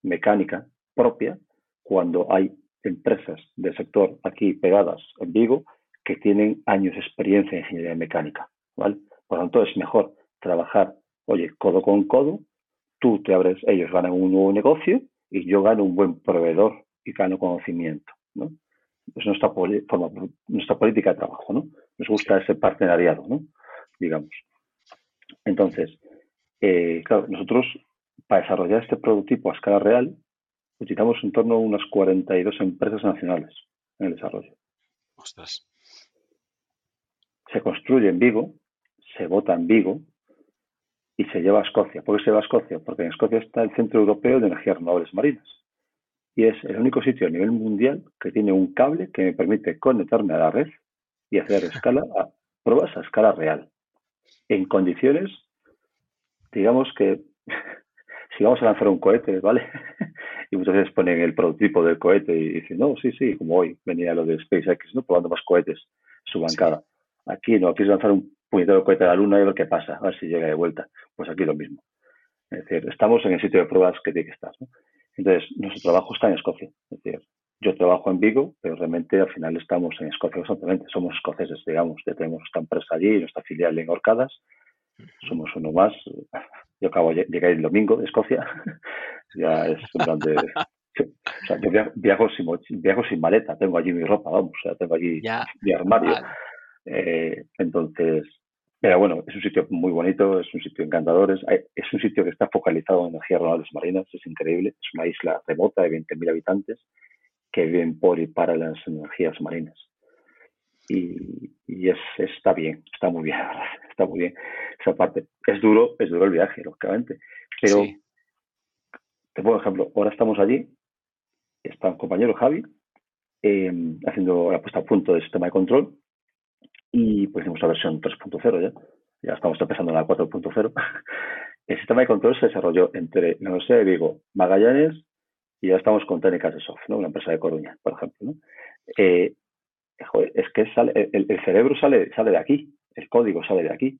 mecánica propia cuando hay empresas del sector aquí pegadas en Vigo que tienen años de experiencia en ingeniería mecánica, ¿vale? Por lo tanto, es mejor trabajar, oye, codo con codo, tú te abres, ellos ganan un nuevo negocio y yo gano un buen proveedor y gano conocimiento, ¿no? Es nuestra, nuestra política de trabajo, ¿no? Nos gusta ese partenariado, ¿no? Digamos. Entonces, eh, claro, nosotros para desarrollar este prototipo a escala real utilizamos en torno a unas 42 empresas nacionales en el desarrollo. Ostras. Se construye en Vigo, se vota en Vigo y se lleva a Escocia. ¿Por qué se lleva a Escocia? Porque en Escocia está el Centro Europeo de Energías Renovables Marinas. Y es el único sitio a nivel mundial que tiene un cable que me permite conectarme a la red y hacer escala a, pruebas a escala real. En condiciones, digamos que si vamos a lanzar un cohete, ¿vale? y muchas veces ponen el prototipo del cohete y dicen, no, sí, sí, como hoy venía lo de SpaceX, ¿no? Probando más cohetes, su bancada. Aquí no, aquí es lanzar un puñetero cohete a la luna y ver qué pasa, a ver si llega de vuelta. Pues aquí lo mismo. Es decir, estamos en el sitio de pruebas que tiene que estar. ¿no? Entonces, nuestro trabajo está en Escocia. Es decir, yo trabajo en Vigo, pero realmente al final estamos en Escocia constantemente. Somos escoceses, digamos. Ya tenemos esta empresa allí, nuestra filial en Orcadas. Somos uno más. Yo acabo de llegar el domingo de Escocia. ya es un plan de... O sea, yo viajo sin, viajo sin maleta, tengo allí mi ropa, vamos, o sea, tengo allí mi armario. Eh, entonces, pero bueno, es un sitio muy bonito, es un sitio encantador, es, un sitio que está focalizado en energías renovables marinas, es increíble, es una isla remota de 20.000 habitantes que viven por y para las energías marinas. Y, es, está bien, está muy bien, está muy bien esa parte. Es duro, es duro el viaje, lógicamente, pero te pongo ejemplo, ahora estamos allí, está un compañero Javi eh, haciendo la puesta a punto del sistema de control y pues tenemos la versión 3.0 ya. Ya estamos empezando en la 4.0. El sistema de control se desarrolló entre la Universidad de Vigo, Magallanes y ya estamos con Técnicas de Soft, ¿no? una empresa de Coruña, por ejemplo. Eh, es que sale, el, cerebro sale, sale de aquí, el código sale de aquí.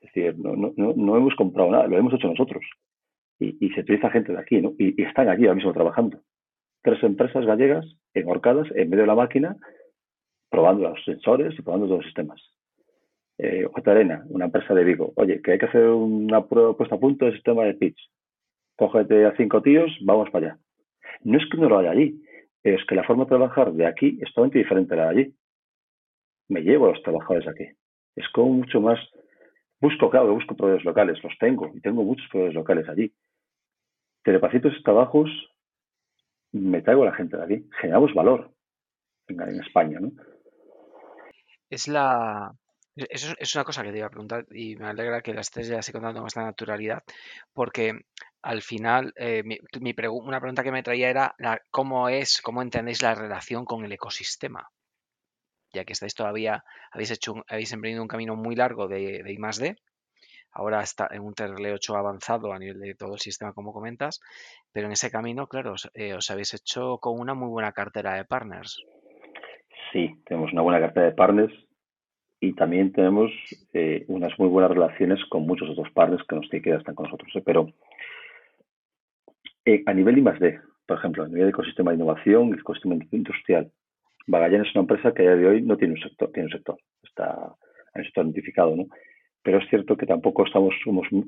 Es decir, no, no, no hemos comprado nada, lo hemos hecho nosotros. Y, se utiliza gente de aquí, ¿no? Y, y, están aquí ahora mismo trabajando. Tres empresas gallegas enhorcadas en medio de la máquina probando los sensores y probando todos los sistemas. Eh, Arena, una empresa de Vigo, oye, que hay que hacer una prueba puesta a punto del sistema de pitch. Cógete a cinco tíos, vamos para allá. No es que no lo haya allí, es que la forma de trabajar de aquí es totalmente diferente a la de allí. Me llevo a los trabajadores aquí. Es como mucho más. Busco, claro, busco proveedores locales, los tengo, y tengo muchos proveedores locales allí. Telepacitos y trabajos, me traigo a la gente de aquí. Generamos valor en, en España, ¿no? Es la. Eso es una cosa que te iba a preguntar y me alegra que la estés ya así contando con esta naturalidad, porque al final eh, mi, una pregunta que me traía era cómo es, cómo entendéis la relación con el ecosistema, ya que estáis todavía, habéis hecho, habéis emprendido un camino muy largo de, de I más D, ahora está en un TRL 8 avanzado a nivel de todo el sistema, como comentas, pero en ese camino, claro, os, eh, os habéis hecho con una muy buena cartera de partners. Sí, tenemos una buena cartera de partners y también tenemos eh, unas muy buenas relaciones con muchos otros partners que nos que están con nosotros. ¿eh? Pero eh, a nivel I+D, por ejemplo, a nivel de ecosistema de innovación y ecosistema industrial, Magallanes es una empresa que a día de hoy no tiene un sector, tiene un sector, está en un sector identificado, ¿no? Pero es cierto que tampoco estamos,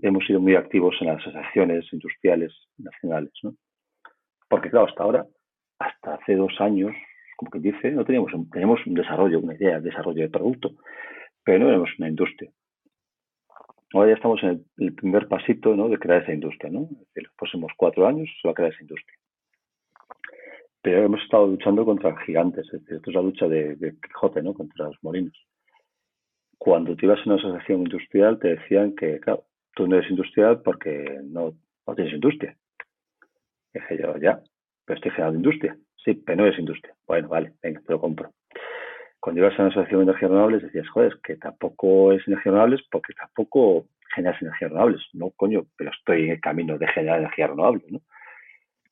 hemos sido muy activos en las asociaciones industriales nacionales, ¿no? Porque claro, hasta ahora, hasta hace dos años, como que dice, no teníamos teníamos un desarrollo, una idea de desarrollo de producto, pero no tenemos una industria. Ahora ya estamos en el, primer pasito ¿no? de crear esa industria. ¿no? En los próximos cuatro años se va a crear esa industria. Pero hemos estado luchando contra gigantes. esto es la lucha de, Quijote, ¿no? contra los molinos. Cuando te ibas a una asociación industrial te decían que, claro, tú no eres industrial porque no, no tienes industria. Dije yo, ya, pero estoy generando industria. Sí, pero no es industria. Bueno, vale, venga, te lo compro. Cuando ibas a una asociación de energías renovables decías, joder, que tampoco es energías renovables porque tampoco generas energías renovables. No, coño, pero estoy en el camino de generar energías renovables, ¿no?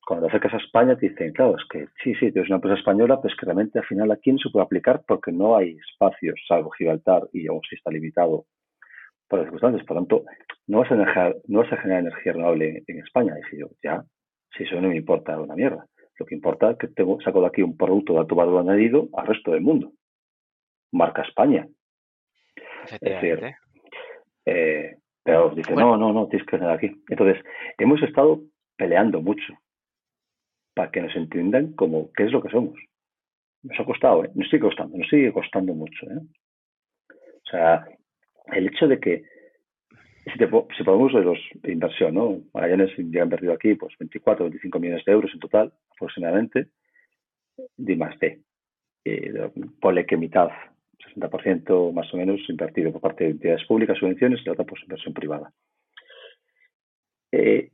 Cuando te acercas a España te dicen, claro, es que sí, sí, tienes una empresa española, pero es que realmente al final aquí no se puede aplicar porque no hay espacios, salvo Gibraltar, y aún si está limitado por las circunstancias. Por lo tanto, no vas a generar, no vas a generar energía renovable en España. Y yo, ya, si eso no me importa una mierda. Lo que importa es que tengo, saco de aquí un producto de alto valor añadido al resto del mundo. Marca España. Es decir, eh, pero dice, no, no, no, tienes que venir aquí. Entonces, hemos estado peleando mucho para que nos entiendan como qué es lo que somos. Nos ha costado, ¿eh? nos sigue costando, nos sigue costando mucho. ¿eh? O sea, el hecho de que, si, te, si ponemos de los de inversión, ¿no? Magallanes ya han perdido aquí pues 24, 25 millones de euros en total, aproximadamente, de más de. Eh, que mitad 60% más o menos invertido por parte de entidades públicas, subvenciones y la otra pues inversión privada. Eh,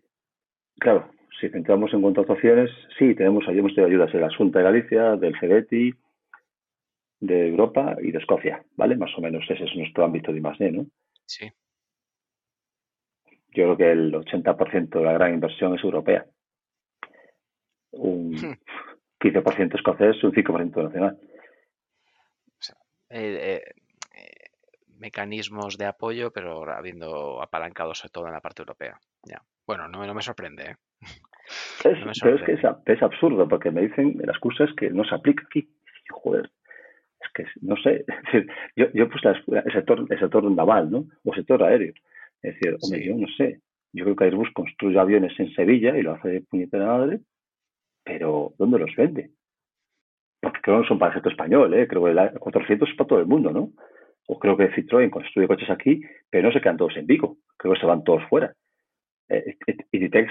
claro, si centramos en actuaciones, sí, tenemos, hemos tenido ayudas de la Junta de Galicia, del CEDETI, de Europa y de Escocia, ¿vale? Más o menos ese es nuestro ámbito de I+.D., ¿no? Sí. Yo creo que el 80% de la gran inversión es europea. Un 15% escocés y un 5% nacional. Eh, eh, mecanismos de apoyo, pero habiendo apalancado sobre todo en la parte europea. Ya. Bueno, no, no me sorprende. ¿eh? Es, Pero es que es, absurdo, porque me dicen la excusa es que no se aplica aquí. Joder, es que no sé. yo, yo pues el sector, el sector naval, ¿no? O sector aéreo. Es decir, hombre, yo no sé. Yo creo que Airbus construye aviones en Sevilla y lo hace de puñetera madre, pero ¿dónde los vende? porque creo que no son para el sector español, ¿eh? creo que el 400 es para todo el mundo, ¿no? O creo que Citroën construye coches aquí, pero no se quedan todos en Vigo, creo que se van todos fuera. Eh, Iditex,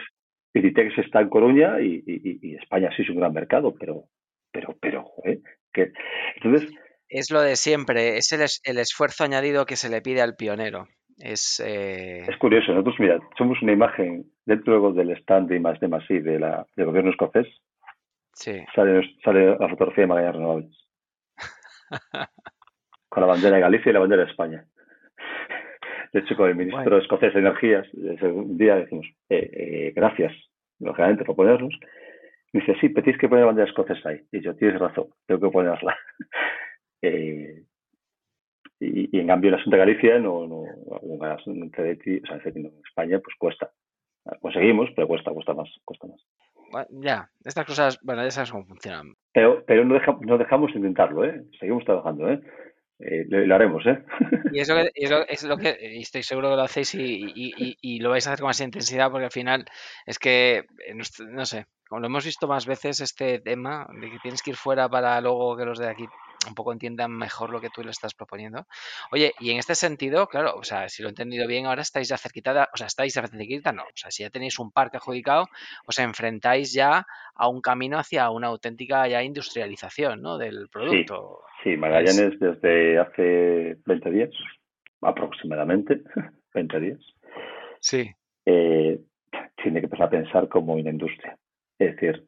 está en Coruña y, y, España sí es un gran mercado, pero, pero, pero, joder, que entonces... Es lo de siempre, es el, el esfuerzo añadido que se le pide al pionero. Es, eh... es curioso, nosotros, mira, somos una imagen dentro del stand de más de más de la, del gobierno escocés, Sale, sale la fotografía de Magallanes Renovables. con la bandera de Galicia y la bandera de España. De hecho, con el ministro escocés de Energías, un día decimos, eh, eh, gracias, lógicamente, por ponernos. Me dice, sí, pero tienes que poner la bandera escocesa ahí. Y yo, tienes razón, tengo que ponerla. eh, y, en cambio, el asunto de Galicia, no, no, o sea, en España, pues cuesta. Conseguimos, pero cuesta, cuesta más, cuesta más ya, estas cosas, bueno, ya sabes cómo funcionan. Pero, pero no, no dejamos de intentarlo, ¿eh? Seguimos trabajando, ¿eh? eh lo, haremos, ¿eh? Y eso, es lo que estoy seguro que lo hacéis y, lo vais a hacer con más intensidad porque al final es que, eh, no sé, como lo hemos visto más veces, este tema de que tienes que ir fuera para luego que los de aquí un poco entiendan mejor lo que tú le estás proponiendo. Oye, y en este sentido, claro, o sea, si lo he entendido bien, ahora estáis ya cerquita, o sea, estáis ya cerquita, no, o sea, si ya tenéis un parque adjudicado, os enfrentáis ya a un camino hacia una auténtica ya industrialización, ¿no? Del producto. Sí, sí Magallanes desde hace 20 días, aproximadamente, 20 días. Sí. Eh, tiene que empezar a pensar como una industria. Es decir,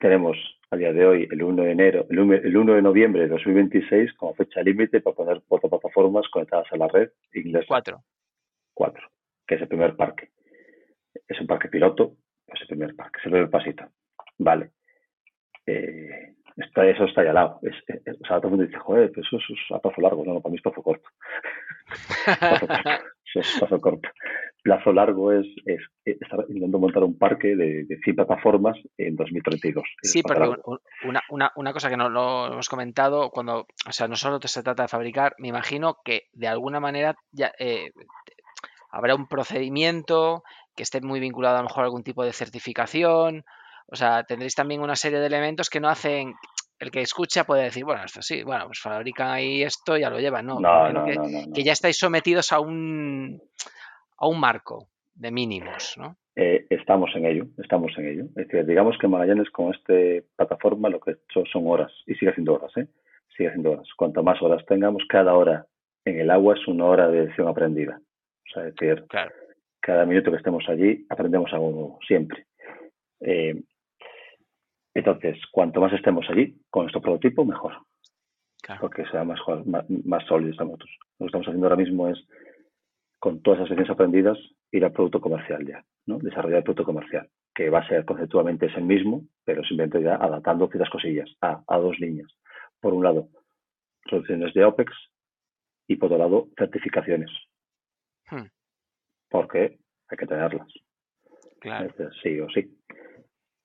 tenemos a día de hoy, el 1 de enero, el 1, de noviembre de 2026 como fecha límite para poner cuatro plataformas conectadas a la red inglesa. Cuatro. Cuatro, que es el primer parque. Es un parque piloto, es el primer parque, es el primer pasito. Vale. Eh, está, eso está ahí al lado. Es, o sea, todo el mundo dice, joder, pero eso, es a paso largo. No, no, para mí es paso corto. Eso es paso corto. Plazo largo es, es, estar intentando montar un parque de, de 100 plataformas en 2032. Sí, pero una, una, una, cosa que no lo hemos comentado, cuando, o sea, no solo se trata de fabricar, me imagino que de alguna manera ya eh, habrá un procedimiento que esté muy vinculado a lo mejor a algún tipo de certificación, o sea, tendréis también una serie de elementos que no hacen el que escucha puede decir, bueno, esto sí, bueno, pues fabrican ahí esto, ya lo llevan, ¿no? No, no, que, no, que, ya estáis sometidos a un a un marco de mínimos, ¿no? Eh, estamos en ello, estamos en ello. Es decir, digamos que Magallanes con esta plataforma lo que ha hecho son horas y sigue haciendo horas, ¿eh? Sigue haciendo horas. Cuanto más horas tengamos, cada hora en el agua es una hora de lección aprendida. O sea, es decir, cada minuto que estemos allí aprendemos algo nuevo, siempre. Eh, entonces, cuanto más estemos allí con nuestro prototipo, mejor. Porque sea más, más, más sólido estamos. Lo que estamos haciendo ahora mismo es con todas esas lecciones aprendidas, ir al producto comercial ya, ¿no? Desarrollar el producto comercial, que va a ser conceptualmente ese mismo, pero simplemente ya adaptando ciertas cosillas a, a dos líneas. Por un lado, soluciones de OPEX y por otro lado, certificaciones. Hmm. Porque hay que tenerlas. Claro. Sí o sí.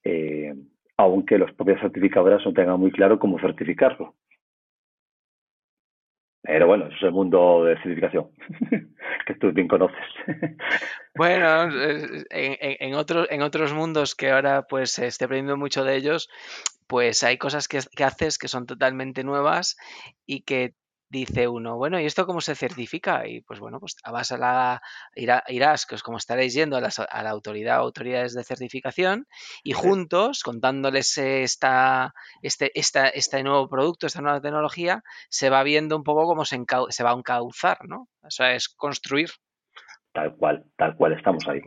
Eh, aunque los propias certificadoras no tengan muy claro cómo certificarlo. Pero bueno, eso es el mundo de certificación, que tú bien conoces. Bueno, en, en, otros, en otros mundos que ahora pues se esté aprendiendo mucho de ellos, pues hay cosas que haces que son totalmente nuevas y que dice uno, bueno, ¿y esto cómo se certifica? Y pues bueno, pues vas a la, irás, que es como estaréis yendo a, la autoridad o autoridades de certificación y juntos, contándoles esta, este, esta, este nuevo producto, esta nueva tecnología, se va viendo un poco cómo se, se va a encauzar, ¿no? O sea, es construir tal cual, tal cual estamos ahí.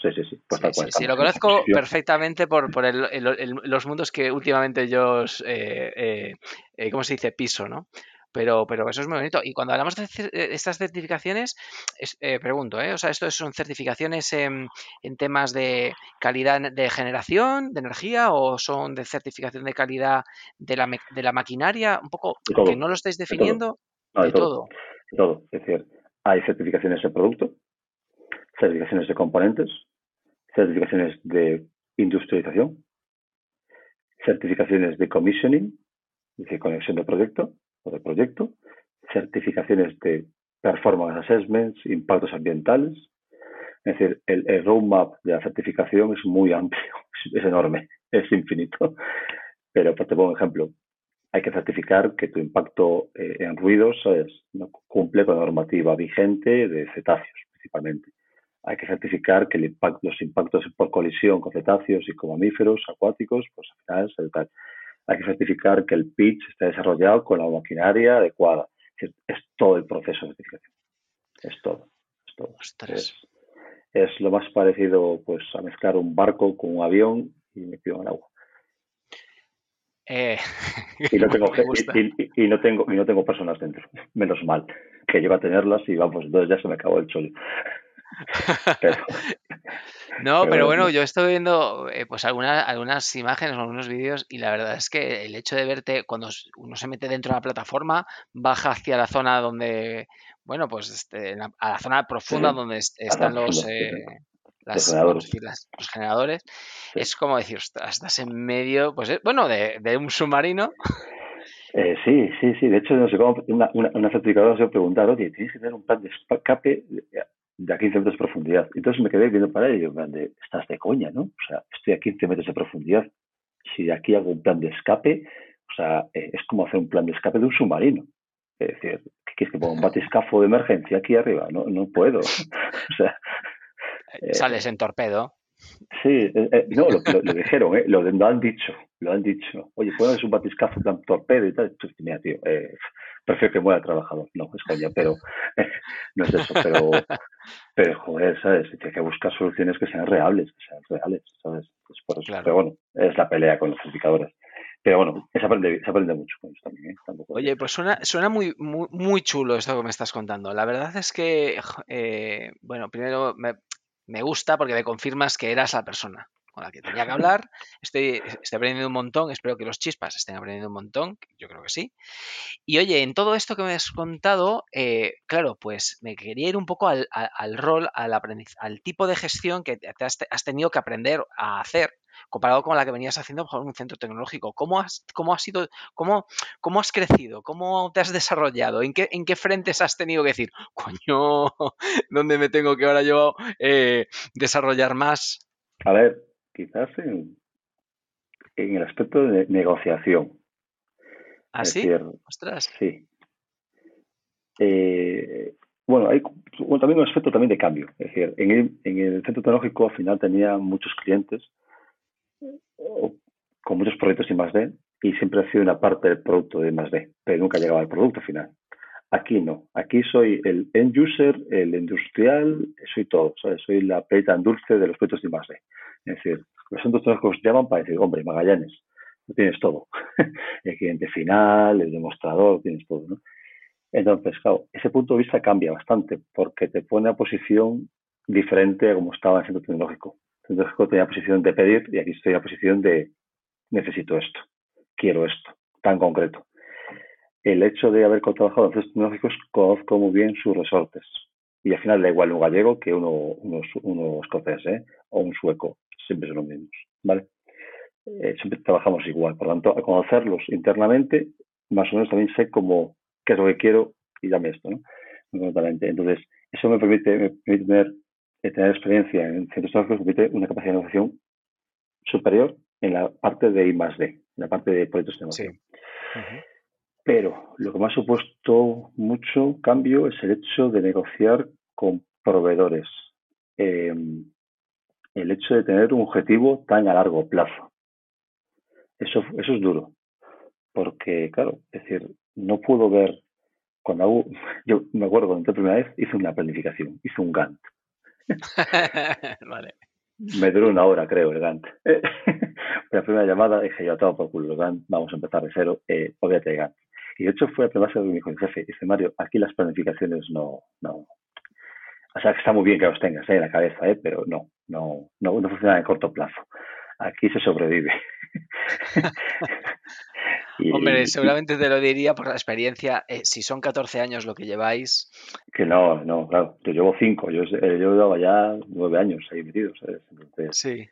Sí, sí, sí. Pues sí, lo conozco perfectamente por, por los mundos que últimamente yo, eh, eh, eh, ¿cómo se dice? Piso, ¿no? Pero, pero eso es muy bonito. Y cuando hablamos de estas certificaciones, pregunto, ¿eh? O sea, ¿esto son certificaciones en, temas de calidad de generación de energía o son de certificación de calidad de la, de la maquinaria? Un poco, que no lo estáis definiendo, de todo. De todo. Es decir, hay certificaciones de producto, certificaciones de componentes, certificaciones de industrialización, certificaciones de commissioning, de conexión de proyecto o de proyecto, certificaciones de performance assessments, impactos ambientales. Es decir, el, roadmap de la certificación es muy amplio, es enorme, es infinito. Pero te pongo un ejemplo hay que certificar que tu impacto eh, en ruidos no cumple con la normativa vigente de cetáceos, principalmente. Hay que certificar que los impactos por colisión con cetáceos y con mamíferos acuáticos, pues al final es Hay que certificar que el pitch está desarrollado con la maquinaria adecuada. Es, todo el proceso de certificación. Es todo. Es, todo. Es, lo más parecido pues, a mezclar un barco con un avión y metido en el agua. Eh, y, no tengo, y, no tengo, y no tengo personas dentro, menos mal, que lleva a tenerlas y vamos, entonces ya se me acabó el chollo. no, pero, bueno, yo estoy viendo eh, pues algunas, algunas imágenes, algunos vídeos y la verdad es que el hecho de verte cuando uno se mete dentro de la plataforma, baja hacia la zona donde, bueno, pues este, a la zona profunda donde están los, eh, los generadores, es como decir, estás en medio, pues eh, bueno, de, un submarino. Eh, sí, sí, sí. De hecho, no sé cómo, una, una, una certificadora se preguntar, oye, tienes que tener un plan de escape de a 15 metros de profundidad. Entonces me quedé viendo para ello, de, estás de coña, ¿no? O sea, estoy a 15 metros de profundidad. Si aquí hago un plan de escape, o sea, eh, es como hacer un plan de escape de un submarino. Es decir, ¿qué quieres que ponga un batiscafo de emergencia aquí arriba? No, no puedo. o sea, eh, Sales en torpedo. Sí, eh, eh, no, lo, dijeron, ¿eh? lo, han dicho, lo han dicho. Oye, ¿puedes un batiscafo plan torpedo y tal? Mira, tío, prefiero que muera el trabajador. No, es coña, pero no es eso, pero, pero joder, ¿sabes? Hay que buscar soluciones que sean reales, que sean reales, ¿sabes? por eso. Pero bueno, es la pelea con los certificadores. Pero bueno, se aprende, se aprende mucho con eso también. ¿eh? Oye, pues suena, suena muy, muy, muy, chulo esto que me estás contando. La verdad es que, bueno, primero me, me gusta porque me confirmas que eras la persona con la que tenía que hablar. Estoy, estoy, aprendiendo un montón, espero que los chispas estén aprendiendo un montón, yo creo que sí. Y oye, en todo esto que me has contado, eh, claro, pues me quería ir un poco al, rol, al, al tipo de gestión que has, tenido que aprender a hacer comparado con la que venías haciendo en un centro tecnológico. ¿Cómo has, cómo has sido, cómo, cómo has crecido? ¿Cómo te has desarrollado? ¿En qué, en qué frentes has tenido que decir, coño, ¿dónde me tengo que ahora yo eh, desarrollar más? A ver, quizás en, el aspecto de negociación. ¿Ah, sí? Ostras. Sí. Eh, bueno, hay también un aspecto también de cambio. Es decir, en el, en el centro tecnológico al final tenía muchos clientes con muchos proyectos y más D y siempre ha sido una parte del producto de más D, pero nunca llegaba al producto final. Aquí no, aquí soy el end user, el industrial, soy todo, soy la pelita dulce de los proyectos de más D. Es decir, los centros tecnológicos llaman para decir, hombre, Magallanes, tienes todo. el cliente final, el demostrador, tienes todo. ¿no? Entonces, claro, ese punto de vista cambia bastante porque te pone a posición diferente a como estaba en el centro tecnológico. El centro tecnológico tenía posición de pedir y aquí estoy en la posición de necesito esto, quiero esto, tan concreto. El hecho de haber trabajado en centros tecnológicos, conozco muy bien sus resortes. Y al final da igual un gallego que uno, uno, escocés ¿eh? o un sueco, siempre son los mismos. ¿vale? Eh, siempre trabajamos igual. Por lo tanto, a conocerlos internamente, más o menos también sé cómo, qué es lo que quiero y dame esto. ¿no? Entonces, eso me permite, me permite tener, eh, tener experiencia en centros tecnológicos, me permite una capacidad de negociación superior en la parte de I más D, en la parte de proyectos de negocio. Pero lo que me ha supuesto mucho cambio es el hecho de negociar con proveedores. Em, el hecho de tener un objetivo tan a largo plazo. Eso, eso es duro. Porque, claro, es decir, no puedo ver, cuando hago, yo me acuerdo cuando entré primera vez, hice una planificación, hice un Gantt. vale. Me duró una hora, creo, el Gantt. la primera llamada dije, yo todo por culo, Gantt, vamos a empezar de cero, eh, obviamente Gantt. Y de hecho fue a base de mi jefe, dice, Mario, aquí las planificaciones no, no, o sea, que está muy bien que los tengas ¿eh? en la cabeza, ¿eh? pero no, no, no, no funciona en corto plazo. Aquí se sobrevive. Hombre, seguramente te lo diría por la experiencia. Eh, si son 14 años lo que lleváis. Que no, no, claro. Yo llevo 5. Yo, eh, yo llevaba ya 9 años ahí metido, ¿sabes? Entonces, sí.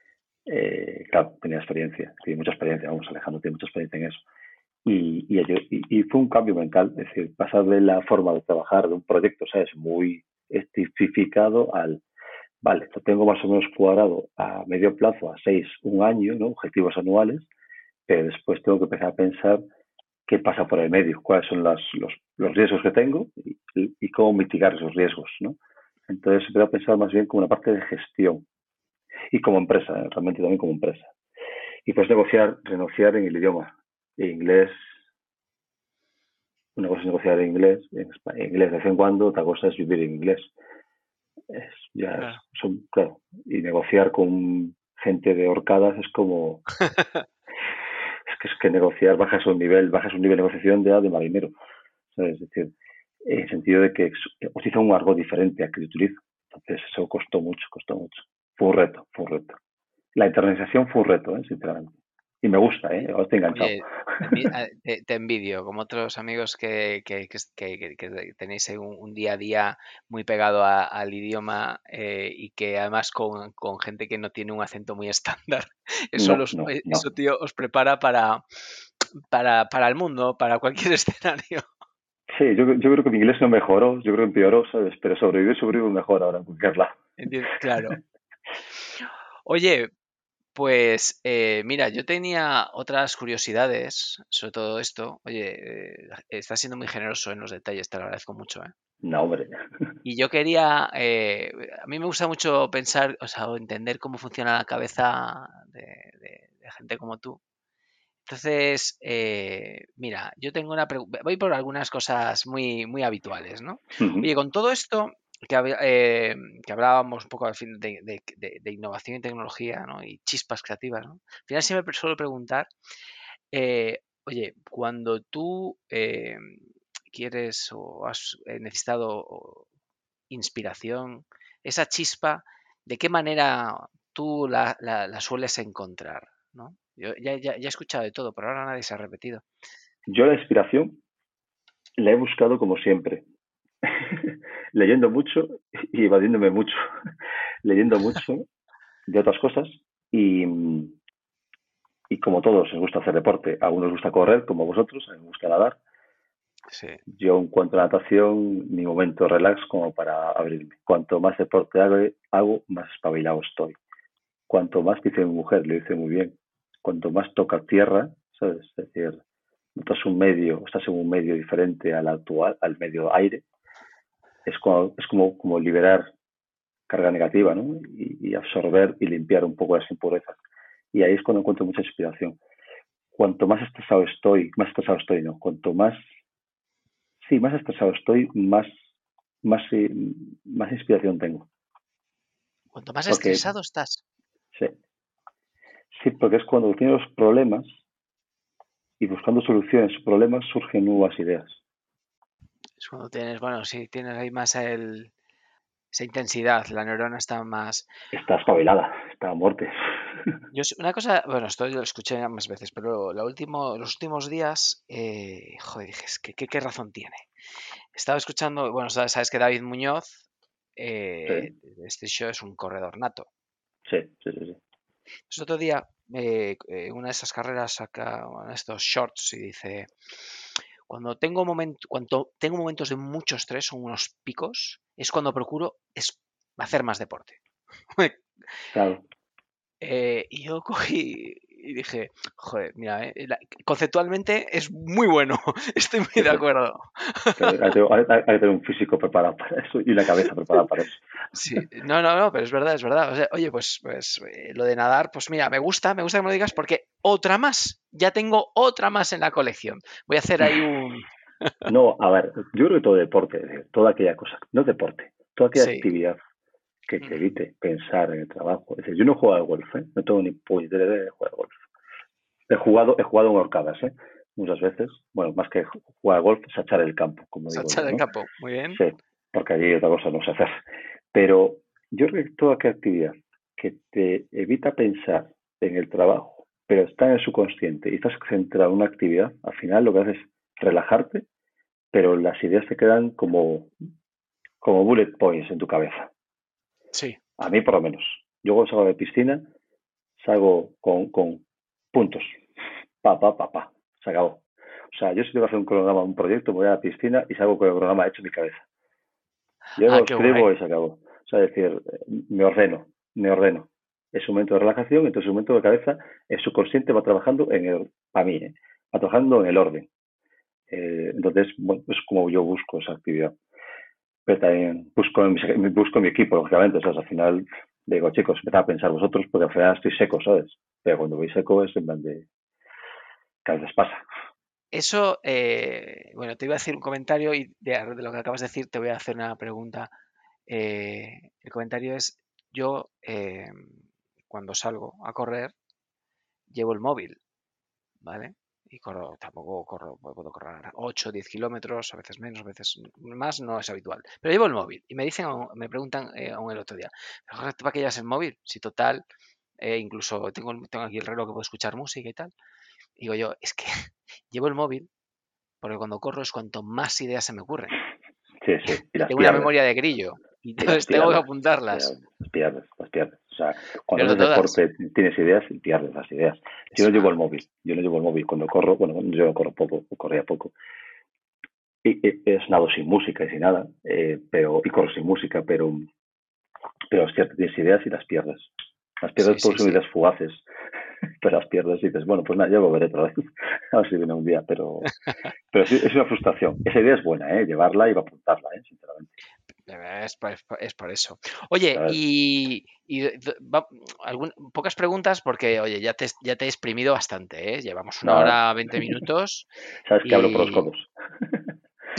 Eh, claro, tenía experiencia. Tiene mucha experiencia. Vamos, Alejandro tiene mucha experiencia en eso. Y, y, y, fue un cambio mental. Es decir, pasar de la forma de trabajar de un proyecto, ¿sabes? Muy estificado al. Vale, lo tengo más o menos cuadrado a medio plazo, a 6, un año, ¿no? Objetivos anuales pero después tengo que empezar a pensar qué pasa por el medio, cuáles son los, los, riesgos que tengo y, cómo mitigar esos riesgos. ¿no? Entonces, empecé a pensar más bien como una parte de gestión y como empresa, realmente también como empresa. Y pues negociar, renegociar en el idioma. Inglés, una cosa es negociar en inglés, en, inglés de vez en cuando, otra cosa es vivir en inglés. Es, ya Son, claro, y negociar con gente de horcadas es como que es que negociar bajas un nivel, bajas un nivel de negociación de, de marinero. Es decir, en el sentido de que utiliza un argot diferente al que yo utilizo. Entonces eso costó mucho, costó mucho. Fue un reto, fue un reto. La internalización fue un reto, ¿eh? sinceramente y me gusta, ¿eh? estoy enganchado. te, envidio, como otros amigos que, que, que, tenéis un, día a día muy pegado al idioma eh, y que además con, con, gente que no tiene un acento muy estándar. Eso, eh, eso tío, os prepara para, para, para el mundo, para cualquier escenario. Sí, yo, yo creo que mi inglés no mejoró, yo creo que empeoró, ¿sabes? Pero sobrevivir, sobrevive mejor ahora en cualquier lado. Claro. Oye, pues eh, mira, yo tenía otras curiosidades sobre todo esto. Oye, eh, estás siendo muy generoso en los detalles, te lo agradezco mucho. ¿eh? No, hombre. Y yo quería, a mí me gusta mucho pensar, o sea, entender cómo funciona la cabeza de, gente como tú. Entonces, mira, yo tengo una pregunta, voy por algunas cosas muy, muy habituales, ¿no? Oye, con todo esto, que, eh, que, hablábamos un poco al fin de, innovación y tecnología ¿no? y chispas creativas. Al final siempre suelo preguntar, eh, oye, cuando tú eh, quieres o has necesitado inspiración, esa chispa, ¿de qué manera tú la, la, sueles encontrar? ¿no? Yo ya, ya, ya he escuchado de todo, pero ahora nadie se ha repetido. Yo la inspiración la he buscado como siempre, leyendo mucho y evadiéndome mucho, leyendo mucho de otras cosas y, y como todos nos gusta hacer deporte, a unos gusta correr como vosotros, a mí me gusta nadar. Yo en cuanto a natación, mi momento relax como para abrirme. Cuanto más deporte hago, hago más espabilado estoy. Cuanto más dice mi mujer, le dice muy bien. Cuanto más toca tierra, ¿sabes? Es decir, estás un medio, estás en un medio diferente al actual, al medio aire, es como, es como, como liberar carga negativa, ¿no? Y, absorber y limpiar un poco las impurezas. Y ahí es cuando encuentro mucha inspiración. Cuanto más estresado estoy, más estresado estoy, ¿no? Cuanto más, sí, más estresado estoy, más, más, eh, más inspiración tengo. Cuanto más estresado estás. Sí. Sí, porque es cuando tienes los problemas y buscando soluciones a problemas surgen nuevas ideas. Es cuando tienes, bueno, sí, tienes ahí más el, esa intensidad, la neurona está más... Está espabilada, está a muerte. Yo una cosa, bueno, esto lo escuché más veces, pero la último, los últimos días, eh, joder, dije, ¿qué, qué, razón tiene? Estaba escuchando, bueno, sabes que David Muñoz, eh, este show es un corredor nato. Sí, sí, sí. sí. Entonces, otro día, eh, una de esas carreras saca estos shorts y dice, cuando tengo, cuando tengo momentos de mucho estrés, son unos picos, es cuando procuro es hacer más deporte. Claro. Eh, y yo cogí y dije, joder, mira, eh, conceptualmente es muy bueno, estoy muy de acuerdo. Hay que tener un físico preparado para eso y una cabeza preparada para eso. Sí, no, no, no, pero es verdad, es verdad. oye, pues, pues eh, lo de nadar, pues mira, me gusta, me gusta que me lo digas porque otra más, ya tengo otra más en la colección. Voy a hacer ahí un... No, a ver, yo creo que todo deporte, toda aquella cosa, no deporte, toda aquella actividad que te evite pensar en el trabajo. Es decir, yo no juego al golf, ¿eh? no tengo ni puñetera idea de jugar al golf. He jugado, he jugado en horcadas, ¿eh? muchas veces. Bueno, más que jugar al golf es echar el campo, como digo. Echar el campo, muy bien. Sí, porque allí otra cosa no se hace. Pero yo creo que toda aquella actividad que te evita pensar en el trabajo, pero está en el subconsciente y estás centrado en una actividad, al final lo que haces es relajarte, pero las ideas te quedan como, como bullet points en tu cabeza. Sí. A mí por lo menos. Yo cuando salgo de piscina, salgo con, con puntos. Pa, pa, pa, pa. Se acabó. O sea, yo si tengo que hacer un cronograma, un proyecto, voy a la piscina y salgo con el cronograma hecho en mi cabeza. Yo ah, lo escribo y se acabó. O sea, es decir, me ordeno, me ordeno. Es un momento de relajación, entonces un momento de cabeza, el subconsciente va trabajando en el, a mí, ¿eh? va trabajando en el orden. Eh, entonces, bueno, es como yo busco esa actividad pero también busco, busco mi equipo, lógicamente, sea, al final digo, chicos, empezad a pensar vosotros, porque al final estoy seco, ¿sabes? Pero cuando voy seco es en plan de, que a veces pasa. Eso, eh, bueno, te iba a decir un comentario y de, lo que acabas de decir te voy a hacer una pregunta. Eh, el comentario es, yo eh, cuando salgo a correr llevo el móvil, ¿vale? Y corro, tampoco corro, puedo correr 8, 10 kilómetros, a veces menos, a veces más, no es habitual. Pero llevo el móvil y me dicen, me preguntan eh, aún el otro día, ¿para qué llevas el móvil? Si total, eh, incluso tengo, tengo aquí el reloj que puedo escuchar música y tal. digo yo, es que llevo el móvil porque cuando corro es cuanto más ideas se me ocurren. Sí, sí. tengo una memoria de grillo y entonces tengo que apuntarlas. Las pierdes, las pierdes. O sea, cuando haces deporte tienes ideas y pierdes las ideas. Yo no llevo el móvil, yo no llevo el móvil. Cuando corro, bueno, yo corro poco, corría poco. Y, es nado sin música y sin nada, eh, pero, y corro sin música, pero, pero es cierto, tienes ideas y las pierdes. Las pierdes por sus ideas fugaces, pero las pierdes y dices, bueno, pues nada, ya volveré otra vez, a ver si viene un día, pero, pero sí, es una frustración. Esa idea es buena, ¿eh? llevarla y apuntarla, ¿eh? sinceramente. Es por, eso. Oye, y, pocas preguntas porque, oye, ya te, ya te he exprimido bastante, ¿eh? Llevamos una hora, 20 minutos. Sabes que hablo por los codos.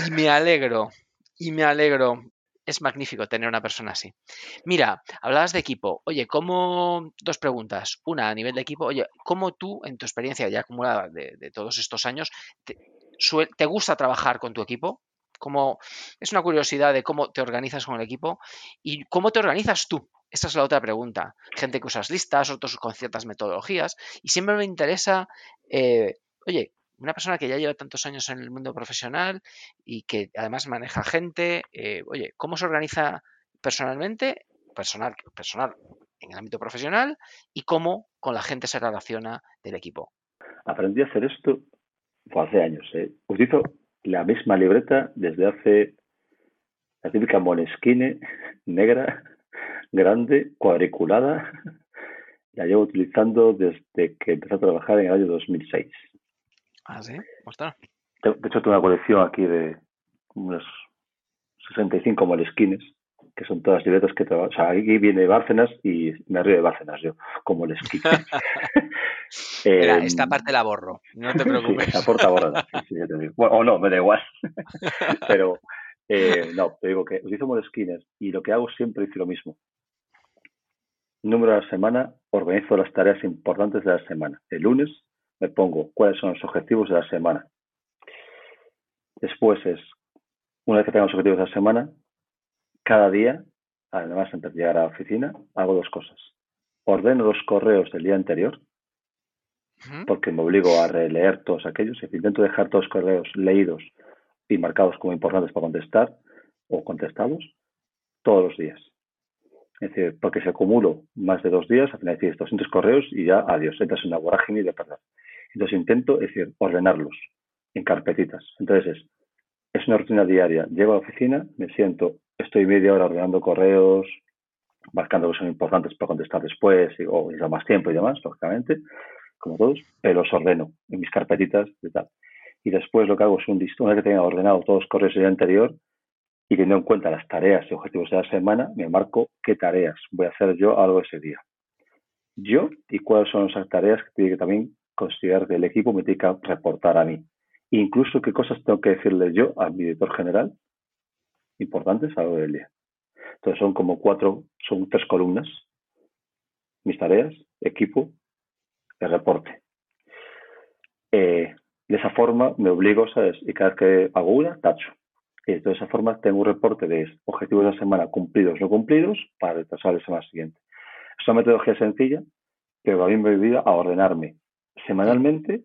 Y me alegro, y me alegro. Es magnífico tener una persona así. Mira, hablabas de equipo. Oye, ¿cómo. Dos preguntas. Una, a nivel de equipo. Oye, ¿cómo tú, en tu experiencia ya acumulada de, todos estos años, te gusta trabajar con tu equipo? Es una curiosidad de cómo te organizas con el equipo y cómo te organizas tú. Esta es la otra pregunta. Gente que usas listas, otros con ciertas metodologías. Y siempre me interesa, eh, oye, una persona que ya lleva tantos años en el mundo profesional y que además maneja gente, eh, oye, ¿cómo se organiza personalmente? Personal, personal en el ámbito profesional y cómo con la gente se relaciona del equipo. Aprendí a hacer esto hace años. ¿eh? Utilizo la misma libreta desde hace la típica Monesquine negra, grande, cuadriculada. La llevo utilizando desde que empecé a trabajar en el año 2006. Ah, sí, está? De hecho, tengo una colección aquí de unos 65 Moleskines, que son todas libretas que trabajo. O sea, aquí viene Bárcenas y me río de Bárcenas yo, como Moleskine. esta parte la borro, no te preocupes. Sí, esta borrada. bueno, o no, me da igual. Pero eh, no, te digo que utilizo Moleskines y lo que hago siempre es lo mismo. Número de la semana, organizo las tareas importantes de la semana. El lunes me pongo cuáles son los objetivos de la semana. Después es una vez que tengamos objetivos de la semana, cada día, además antes de llegar a la oficina, hago dos cosas. Ordeno los correos del día anterior, porque me obligo a releer todos aquellos. Intento dejar todos los correos leídos y marcados como importantes para contestar o contestados todos los días. Es decir, porque si acumulo más de dos días, al final decir 200 correos y ya adiós, entras en una vorágine de perder. Entonces intento, es decir, ordenarlos en carpetitas. Entonces es, es una rutina diaria. Llego a la oficina, me siento, estoy media hora ordenando correos, marcando que son importantes para contestar después o ya más tiempo y demás, lógicamente, como todos, pero los ordeno en mis carpetitas y tal. Y después lo que hago es un una vez que tenga ordenado todos los correos del día anterior y teniendo en cuenta las tareas y objetivos de la semana, me marco qué tareas voy a hacer yo a lo de ese día. Yo y cuáles son esas tareas que tiene que también considerar que el equipo me tiene que reportar a mí. Incluso qué cosas tengo que decirle yo al director general importantes a lo del día. Entonces son como cuatro, son tres columnas. Mis tareas, equipo, el reporte. Eh, de esa forma me obligo, ¿sabes? Y cada vez que hago una, tacho. Y de esa forma tengo un reporte de objetivos de la semana cumplidos o no cumplidos para retrasar la semana siguiente. Es una metodología sencilla, pero a mí me ayuda a ordenarme semanalmente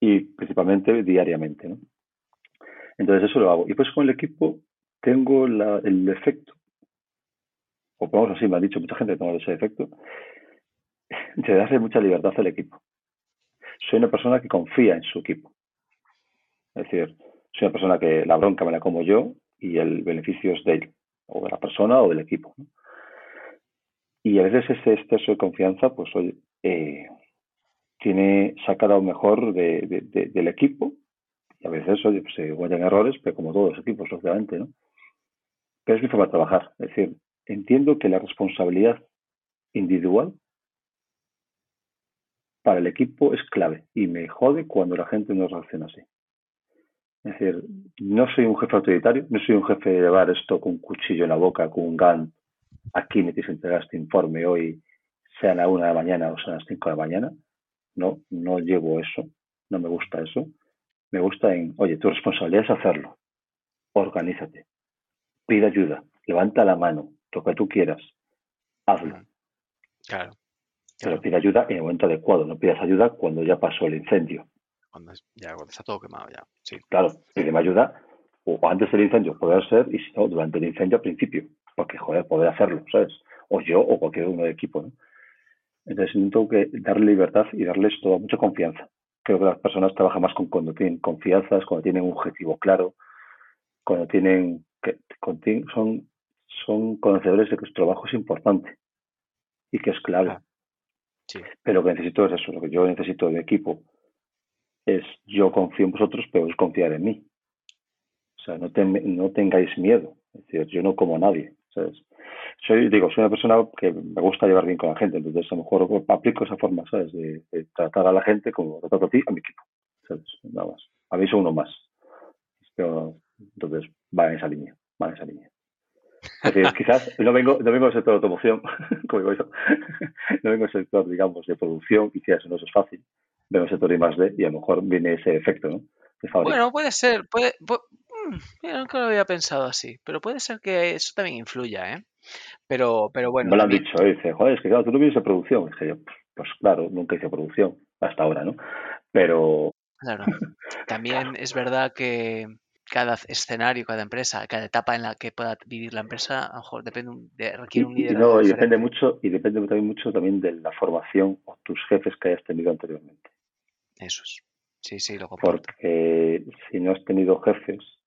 y principalmente diariamente. ¿no? Entonces eso lo hago. Y pues con el equipo tengo el efecto, o vamos así, me han dicho mucha gente que tengo ese efecto, de darle mucha libertad al equipo. Soy una persona que confía en su equipo. Es decir, soy una persona que la bronca me la como yo y el beneficio es de él, o de la persona o del equipo. Y a veces ese exceso de confianza, pues oye, eh, tiene sacado lo mejor del equipo y a veces, oye, pues se guardan errores, pero como todos los equipos, lógicamente, ¿no? Pero es mi forma de trabajar. Es decir, entiendo que la responsabilidad individual para el equipo es clave y me jode cuando la gente no reacciona así. Es decir, no soy un jefe autoritario, no soy un jefe de llevar esto con un cuchillo en la boca, con un GAN. Aquí me tienes entregar este informe hoy, sea a la una de la mañana o sea a las cinco de la mañana. No, no llevo eso, no me gusta eso me gusta en, oye, tu responsabilidad es hacerlo. Organízate. Pide ayuda. Levanta la mano. Lo que tú quieras. Hazlo. Claro. Pero pide ayuda en el momento adecuado. No pidas ayuda cuando ya pasó el incendio. Cuando ya cuando está todo quemado ya. Sí. Claro, pídeme ayuda o antes del incendio, poder ser, y si no, durante el incendio al principio. Porque, joder, poder hacerlo, ¿sabes? O yo o cualquier uno de equipo, ¿no? Entonces, tengo que darle libertad y darles toda mucha confianza creo que las personas trabajan más con cuando tienen confianza, cuando tienen un objetivo claro, cuando tienen que son son conocedores de que su trabajo es importante y que es clave. Pero lo que necesito es eso, lo que yo necesito de equipo es yo confío en vosotros, pero es confiar en mí. O sea, no, no tengáis miedo. Es decir, yo no como a nadie. ¿sabes? Soy, digo, soy una persona que me gusta llevar bien con la gente, entonces a lo mejor aplico esa forma, ¿sabes? De, tratar a la gente como trato a ti, a mi equipo, ¿sabes? Nada más. A mí soy uno más. entonces, va en esa línea, va en esa línea. quizás no vengo, no vengo del sector de automoción, como digo yo, no vengo del sector, digamos, de producción, quizás eso no es fácil, vengo del sector de más de y a lo mejor viene ese efecto, ¿no? Bueno, puede ser, puede, mm, yo nunca lo había pensado así, pero puede ser que eso también influya, ¿eh? Pero, pero bueno. Me lo han dicho, dice, joder, es que claro, tú no vienes de producción. yo, pues claro, nunca hice producción hasta ahora, ¿no? Pero. Claro. También es verdad que cada escenario, cada empresa, cada etapa en la que pueda vivir la empresa, a lo mejor depende de, requiere un liderazgo. no, y depende mucho, y depende también mucho también de la formación o tus jefes que hayas tenido anteriormente. Eso es. Sí, sí, lo Porque si no has tenido jefes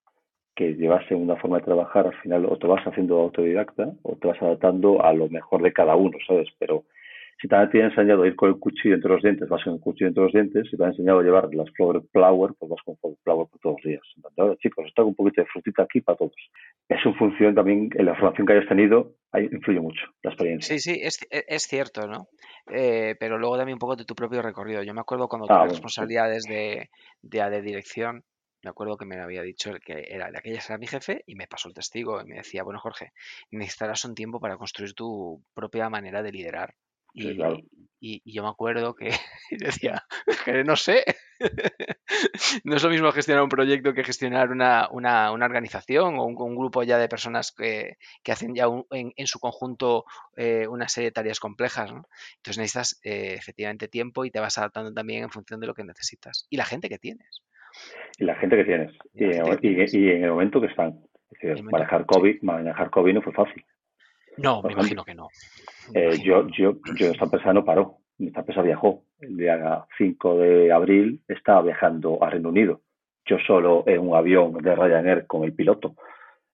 que llevase una forma de trabajar, al final o te vas haciendo autodidacta o te vas adaptando a lo mejor de cada uno, ¿sabes? Pero si también te han enseñado a ir con el cuchillo entre los dientes, vas con el cuchillo entre los dientes. Si te han enseñado a llevar las Flower Flower, pues vas con Flower por todos los días. Entonces, chicos, está un poquito de frutita aquí para todos. Es en función también, en la formación que hayas tenido, ahí influye mucho la experiencia. Sí, sí, es, es cierto, ¿no? Eh, pero luego también un poco de tu propio recorrido. Yo me acuerdo cuando ah, tuve responsabilidades de, de, de dirección, me acuerdo que me había dicho el que era de aquella era mi jefe y me pasó el testigo y me decía, bueno Jorge, necesitarás un tiempo para construir tu propia manera de liderar. Y, y, yo me acuerdo que decía, que no sé, no es lo mismo gestionar un proyecto que gestionar una, una, una organización o un, grupo ya de personas que, que hacen ya en, en, su conjunto eh, una serie de tareas complejas. ¿no? Entonces necesitas eh, efectivamente tiempo y te vas adaptando también en función de lo que necesitas y la gente que tienes. Y la gente que tienes. Y, y, en el momento que están. manejar, COVID, manejar COVID no fue fácil. No, me imagino que no. Eh, yo, yo, yo, esta empresa no paró. Esta empresa viajó. El día 5 de abril estaba viajando a Reino Unido. Yo solo en un avión de Ryanair con el piloto.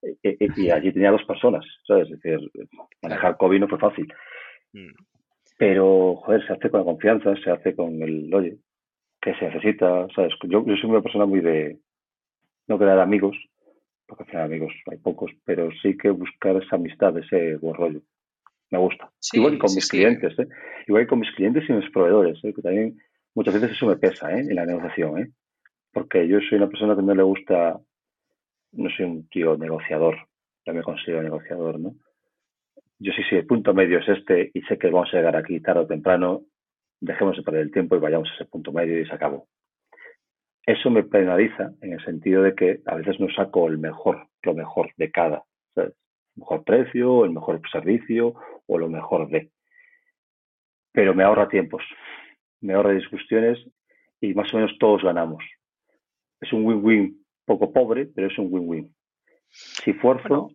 Eh, eh, y allí tenía dos personas. ¿sabes? Es decir, manejar COVID no fue fácil. Mm. Pero, joder, se hace con la confianza, se hace con el, oye, que se necesita, ¿sabes? Yo, yo soy una persona muy de no crear amigos, porque al final amigos hay pocos, pero sí que buscar esa amistad, ese buen rollo. Me gusta. Igual que con mis clientes, ¿eh? Igual que con mis clientes y mis proveedores, ¿eh? que también muchas veces eso me pesa ¿eh? en la negociación, ¿eh? Porque yo soy una persona que no le gusta, no soy un tío negociador, ya me considero negociador, ¿no? Yo sí, sí, el punto medio es este y sé que vamos a llegar aquí tarde o temprano, dejemos de perder el tiempo y vayamos a ese punto medio y se acabó. Eso me penaliza en el sentido de que a veces no saco el mejor, lo mejor de cada. El mejor precio, el mejor servicio o lo mejor de. Pero me ahorra tiempos, me ahorra discusiones y más o menos todos ganamos. Es un win-win poco pobre, pero es un win-win. Si fuerzo,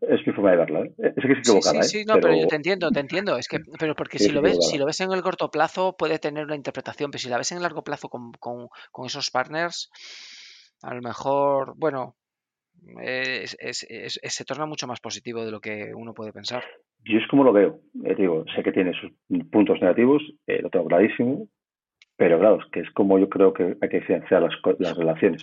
es mi forma de verla. ¿eh? Es que es equivocada. Sí, sí, ¿eh? no, pero... yo te entiendo, te entiendo. Es que, pero porque si lo ves, si lo ves en el corto plazo puede tener una interpretación, pero si la ves en el largo plazo con, con, con esos partners, a lo mejor, bueno, es, es, se torna mucho más positivo de lo que uno puede pensar. Yo es como lo veo. Eh, digo, sé que tiene sus puntos negativos, eh, lo tengo clarísimo, pero claro, es que es como yo creo que hay que diferenciar las, las relaciones.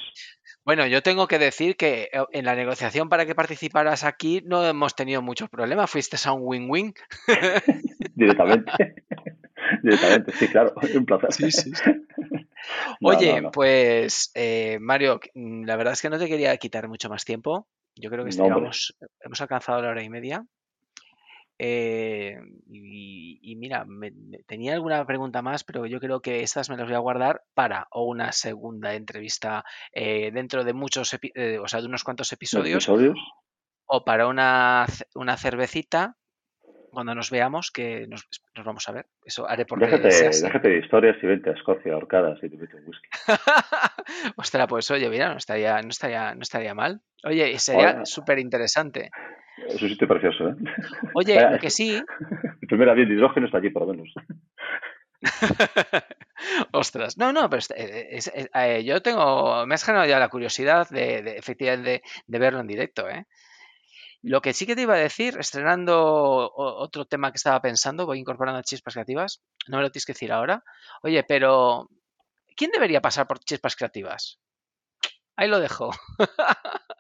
Bueno, yo tengo que decir que eh, en la negociación para que participaras aquí no hemos tenido muchos problemas. Fuiste a un win-win. Directamente. Directamente, sí, claro. Un placer. Sí, sí. Oye, pues eh, Mario, la verdad es que no te quería quitar mucho más tiempo. Yo creo que hemos alcanzado la hora y media. Eh, y, mira, tenía alguna pregunta más, pero yo creo que estas me las voy a guardar para o una segunda entrevista eh, dentro de muchos, eh, o sea, de unos cuantos episodios, o para una, una cervecita cuando nos veamos, que nos, vamos a ver. Eso haré porque déjate, déjate de historias y vente a Escocia ahorcadas y te meto un whisky. Ostras, pues oye, mira, no estaría, no estaría, no estaría mal. Oye, sería súper interesante. Es un sitio precioso, ¿eh? Oye, lo que sí. El primer avión de hidrógeno está allí, por lo menos. Ostras, no, no, pero eh, yo tengo, me has generado ya la curiosidad de, de efectivamente de, verlo en directo, ¿eh? Lo que sí que te iba a decir, estrenando otro tema que estaba pensando, voy incorporando chispas creativas, no me lo tienes que decir ahora. Oye, pero ¿quién debería pasar por chispas creativas? Ahí lo dejo.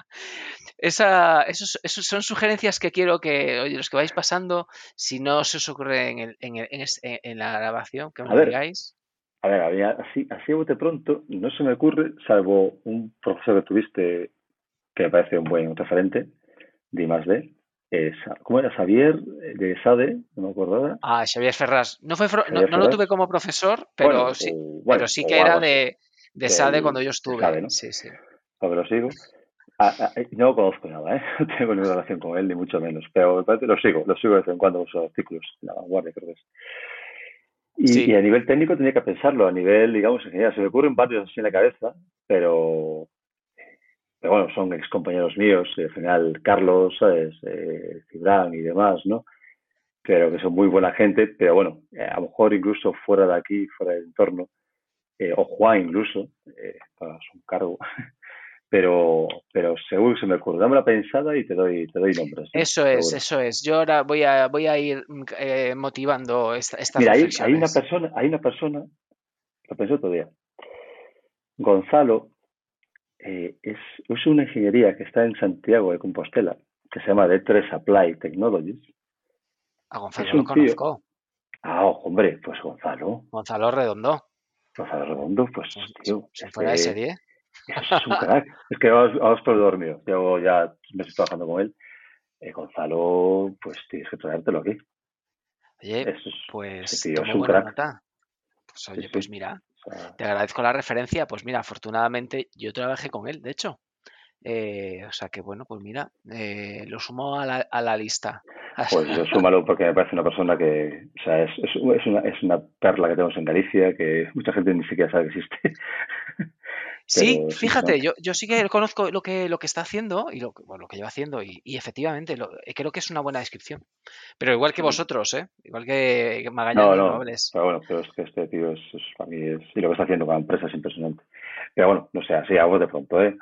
Esa, esos, son sugerencias que quiero que, oye, los que vais pasando, si no se os ocurre en, el, en, en, la grabación, que me lo digáis. A ver, había, así, así de pronto, no se me ocurre, salvo un profesor que tuviste que me parece un buen referente, de más de, ¿cómo era? Xavier de SADE, no me acuerdo Ah, Xavier Ferraz. No, fue, no, lo tuve como profesor, pero, sí, pero sí que era de, de SADE cuando yo estuve. Sí, sí. lo sigo. Ah, ah, eh, no conozco nada, ¿eh? no tengo ninguna relación con él, ni mucho menos, pero me parece lo sigo, lo sigo de vez en cuando sus artículos en la vanguardia, creo que es. Y, a nivel técnico tenía que pensarlo, a nivel, digamos, ingeniería. Se me ocurren varios así en la cabeza, pero, pero bueno, son ex compañeros míos, en general Carlos, ¿sabes? Eh, y demás, ¿no? Pero que son muy buena gente, pero bueno, eh, a lo mejor incluso fuera de aquí, fuera del entorno, eh, o Juan incluso, para su cargo, pero, pero seguro que se me ocurre. Dame la pensada y te doy, te doy nombres. Eso es, eso es. Yo ahora voy a, voy a ir eh, motivando esta, esta Mira, hay, hay, una persona, hay una persona, lo pensé otro día. Gonzalo eh, es, es una ingeniería que está en Santiago de Compostela, que se llama D3 Apply Technologies. A Gonzalo lo conozco. Ah, hombre, pues Gonzalo. Gonzalo Redondo. Gonzalo Redondo, pues, pues tío. Si fuera de serie. Es un crack. es que vamos, por dormido. Llevo ya meses trabajando con él. Eh, Gonzalo, pues tienes que traértelo aquí. Oye, pues tomo buena nota. Pues oye, pues mira, te agradezco la referencia. Pues mira, afortunadamente yo trabajé con él, de hecho. Eh, o sea que bueno, pues mira, eh, lo sumo a la, a la lista. Pues yo súmalo porque me parece una persona que, o sea, es, es, una, es una perla que tenemos en Galicia que mucha gente ni siquiera sabe que existe. Sí, fíjate, yo, yo sí que conozco lo que, lo que está haciendo y lo, lo que lleva haciendo y, efectivamente lo, eh, creo que es una buena descripción. Pero igual que vosotros, ¿eh? Igual que Magallanes no, no, Pero bueno, pero es que este tío es, para mí es, y lo que está haciendo con la empresa es impresionante. Pero bueno, no sé, así hago de pronto, ¿eh?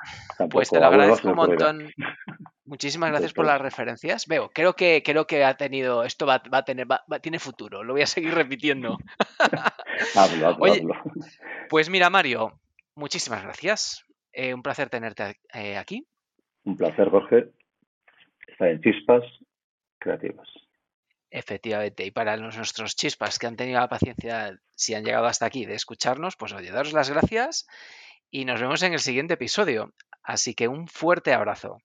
pues te lo agradezco un montón. Muchísimas gracias por las referencias. Veo, creo que creo que ha tenido, esto va, va a tener, va, tiene futuro. Lo voy a seguir repitiendo. hablo, hablo, Oye, Pues mira, Mario, muchísimas gracias. Eh, un placer tenerte eh, aquí. Un placer, Jorge. Estar en Chispas Creativas. Efectivamente, y para los, nuestros chispas que han tenido la paciencia, si han llegado hasta aquí, de escucharnos, pues oye, daros las gracias y nos vemos en el siguiente episodio. Así que un fuerte abrazo.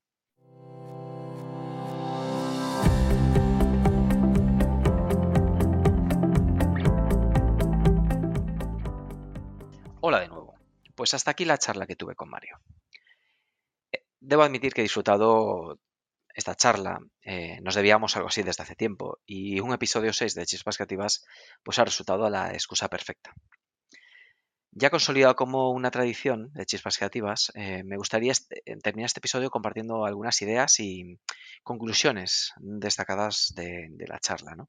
Hola de nuevo. Pues hasta aquí la charla que tuve con Mario. Eh, debo admitir que he disfrutado esta charla. Eh, nos debíamos algo así desde hace tiempo y un episodio 6 de Chispas Creativas pues ha resultado la excusa perfecta. Ya consolidado como una tradición de Chispas Creativas, eh, me gustaría terminar este episodio compartiendo algunas ideas y conclusiones destacadas de, la charla. Me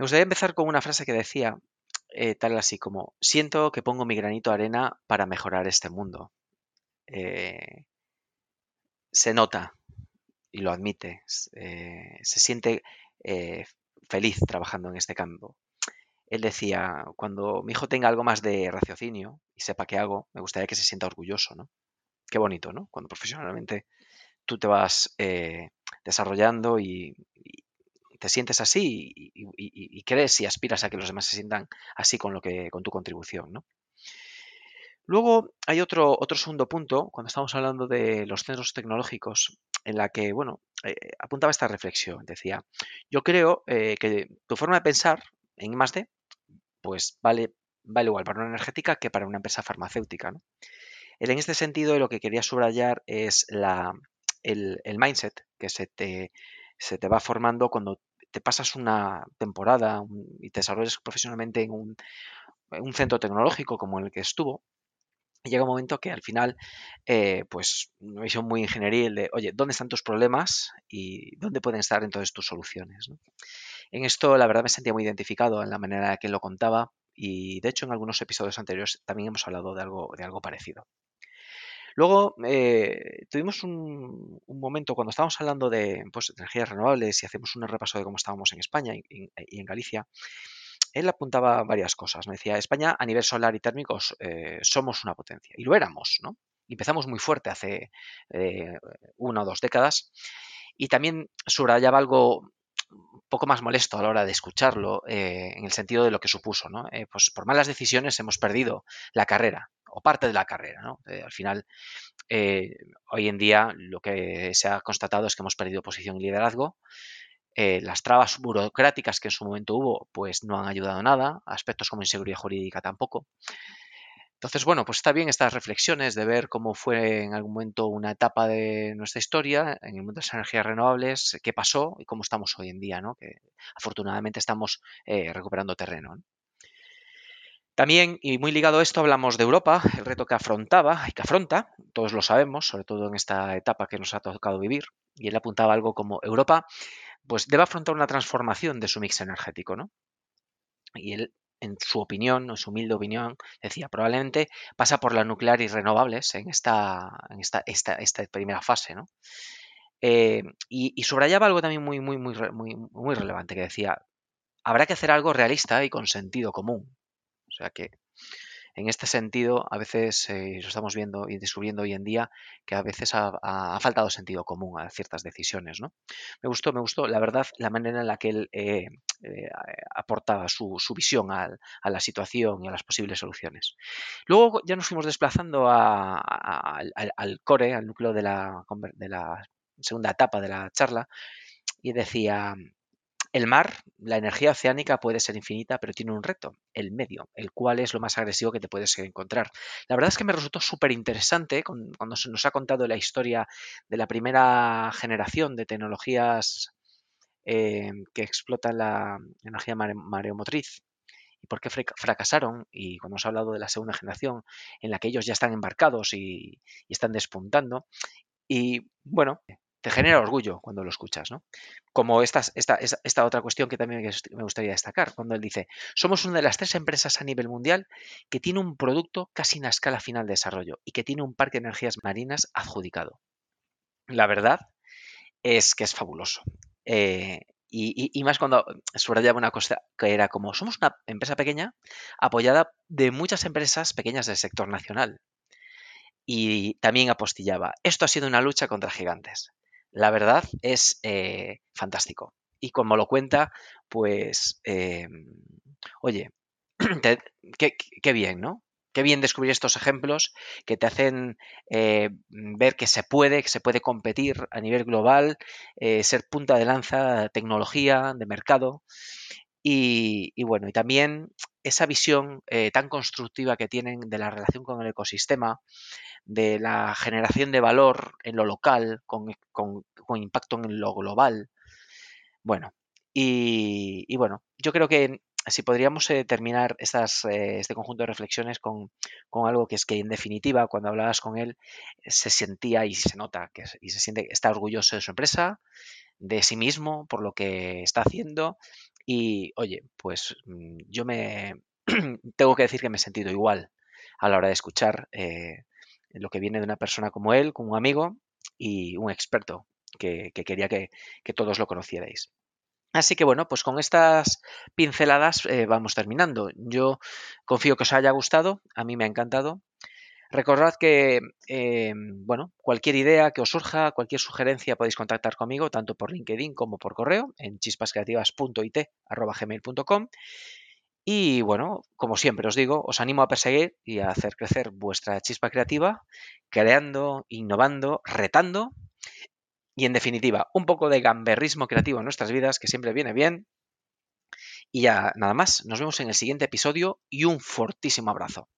gustaría empezar con una frase que decía eh, tal así como, siento que pongo mi granito de arena para mejorar este mundo. Eh, se nota y lo admite, eh, se siente feliz trabajando en este campo. Él decía, cuando mi hijo tenga algo más de raciocinio y sepa qué hago, me gustaría que se sienta orgulloso, ¿no? Qué bonito, ¿no? Cuando profesionalmente tú te vas desarrollando y, te sientes así y, crees y aspiras a que los demás se sientan así con, lo que, con tu contribución. ¿no? Luego hay otro, otro segundo punto, cuando estamos hablando de los centros tecnológicos, en la que, bueno, eh, apuntaba esta reflexión. Decía, yo creo eh, que tu forma de pensar en I+.D., pues vale, vale igual para una energética que para una empresa farmacéutica. ¿no? En este sentido, lo que quería subrayar es la, el, el mindset que se te, se te va formando cuando te pasas una temporada y te desarrollas profesionalmente en un, centro tecnológico como el que estuvo, llega un momento que al final, eh, pues, una visión muy ingenieril de, oye, ¿dónde están tus problemas y dónde pueden estar entonces tus soluciones? En esto, la verdad, me sentía muy identificado en la manera en que lo contaba y, de hecho, en algunos episodios anteriores también hemos hablado de algo, de algo parecido. Luego eh, tuvimos un, momento cuando estábamos hablando de pues, energías renovables y hacemos un repaso de cómo estábamos en España y, en Galicia. Él apuntaba varias cosas. Me decía, España a nivel solar y térmicos eh, somos una potencia. Y lo éramos, ¿no? Empezamos muy fuerte hace eh, una o dos décadas. Y también subrayaba algo un poco más molesto a la hora de escucharlo, en el sentido de lo que supuso. ¿no? pues por malas decisiones hemos perdido la carrera o parte de la carrera. Eh, al final, eh, hoy en día lo que se ha constatado es que hemos perdido posición y liderazgo. Eh, las trabas burocráticas que en su momento hubo, pues no han ayudado nada. Aspectos como inseguridad jurídica tampoco. Entonces, bueno, pues está bien estas reflexiones de ver cómo fue en algún momento una etapa de nuestra historia en el mundo de las energías renovables, qué pasó y cómo estamos hoy en día, ¿no? Que afortunadamente estamos recuperando terreno. También, y muy ligado a esto, hablamos de Europa, el reto que afrontaba y que afronta, todos lo sabemos, sobre todo en esta etapa que nos ha tocado vivir, y él apuntaba algo como Europa, pues debe afrontar una transformación de su mix energético, ¿no? Y él, en su opinión, en su humilde opinión, decía, probablemente pasa por la nuclear y renovables en esta, en esta, esta, esta primera fase, ¿no? Eh, y, subrayaba algo también muy, muy, muy, muy, muy relevante, que decía, habrá que hacer algo realista y con sentido común. O sea que en este sentido, a veces eh, lo estamos viendo y descubriendo hoy en día que a veces ha, faltado sentido común a ciertas decisiones. ¿no? Me gustó, me gustó, la verdad, la manera en la que él eh, eh, aportaba su, visión a la situación y a las posibles soluciones. Luego ya nos fuimos desplazando al, core, al núcleo de la, de la segunda etapa de la charla, y decía, El mar, la energía oceánica puede ser infinita, pero tiene un reto, el medio, el cual es lo más agresivo que te puedes encontrar. La verdad es que me resultó súper interesante cuando se nos ha contado la historia de la primera generación de tecnologías eh, que explotan la energía mareomotriz y por qué fracasaron, y cuando hemos hablado de la segunda generación, en la que ellos ya están embarcados y, y están despuntando, y bueno, te genera orgullo cuando lo escuchas, ¿no? Como esta, otra cuestión que también me gustaría destacar, cuando él dice, somos una de las tres empresas a nivel mundial que tiene un producto casi en la escala final de desarrollo y que tiene un parque de energías marinas adjudicado. La verdad es que es fabuloso. Eh, y, y, más cuando subrayaba una cosa que era como, somos una empresa pequeña apoyada de muchas empresas pequeñas del sector nacional. Y también apostillaba, esto ha sido una lucha contra gigantes la verdad es eh, fantástico. Y como lo cuenta, pues, em, oye, qué, bien, ¿no? Qué bien descubrir estos ejemplos que te hacen eh, ver que se puede, que se puede competir a nivel global, eh, ser punta de lanza, tecnología, de mercado. Y, bueno, y también esa visión tan constructiva que tienen de la relación con el ecosistema, de la generación de valor en lo local, con, impacto en lo global. Bueno, y, bueno, yo creo que si podríamos eh, terminar estas, eh, este conjunto de reflexiones con, algo que es que en definitiva cuando hablabas con él se sentía y se nota que y se siente está orgulloso de su empresa, de sí mismo por lo que está haciendo y oye, pues mm, yo me tengo que decir que me he sentido igual a la hora de escuchar eh, lo que viene de una persona como él, como un amigo y un experto que, quería que, todos lo conocierais. Así que bueno, pues con estas pinceladas eh, vamos terminando. Yo confío que os haya gustado, a mí me ha encantado. Recordad que, eh, bueno, cualquier idea que os surja, cualquier sugerencia podéis contactar conmigo, tanto por LinkedIn como por correo, en chispascreativas.it.gmail.com y bueno, como siempre os digo, os animo a perseguir y a hacer crecer vuestra chispa creativa, creando, innovando, retando y en definitiva, un poco de gamberrismo creativo en nuestras vidas que siempre viene bien. Y ya nada más, nos vemos en el siguiente episodio y un fortísimo abrazo.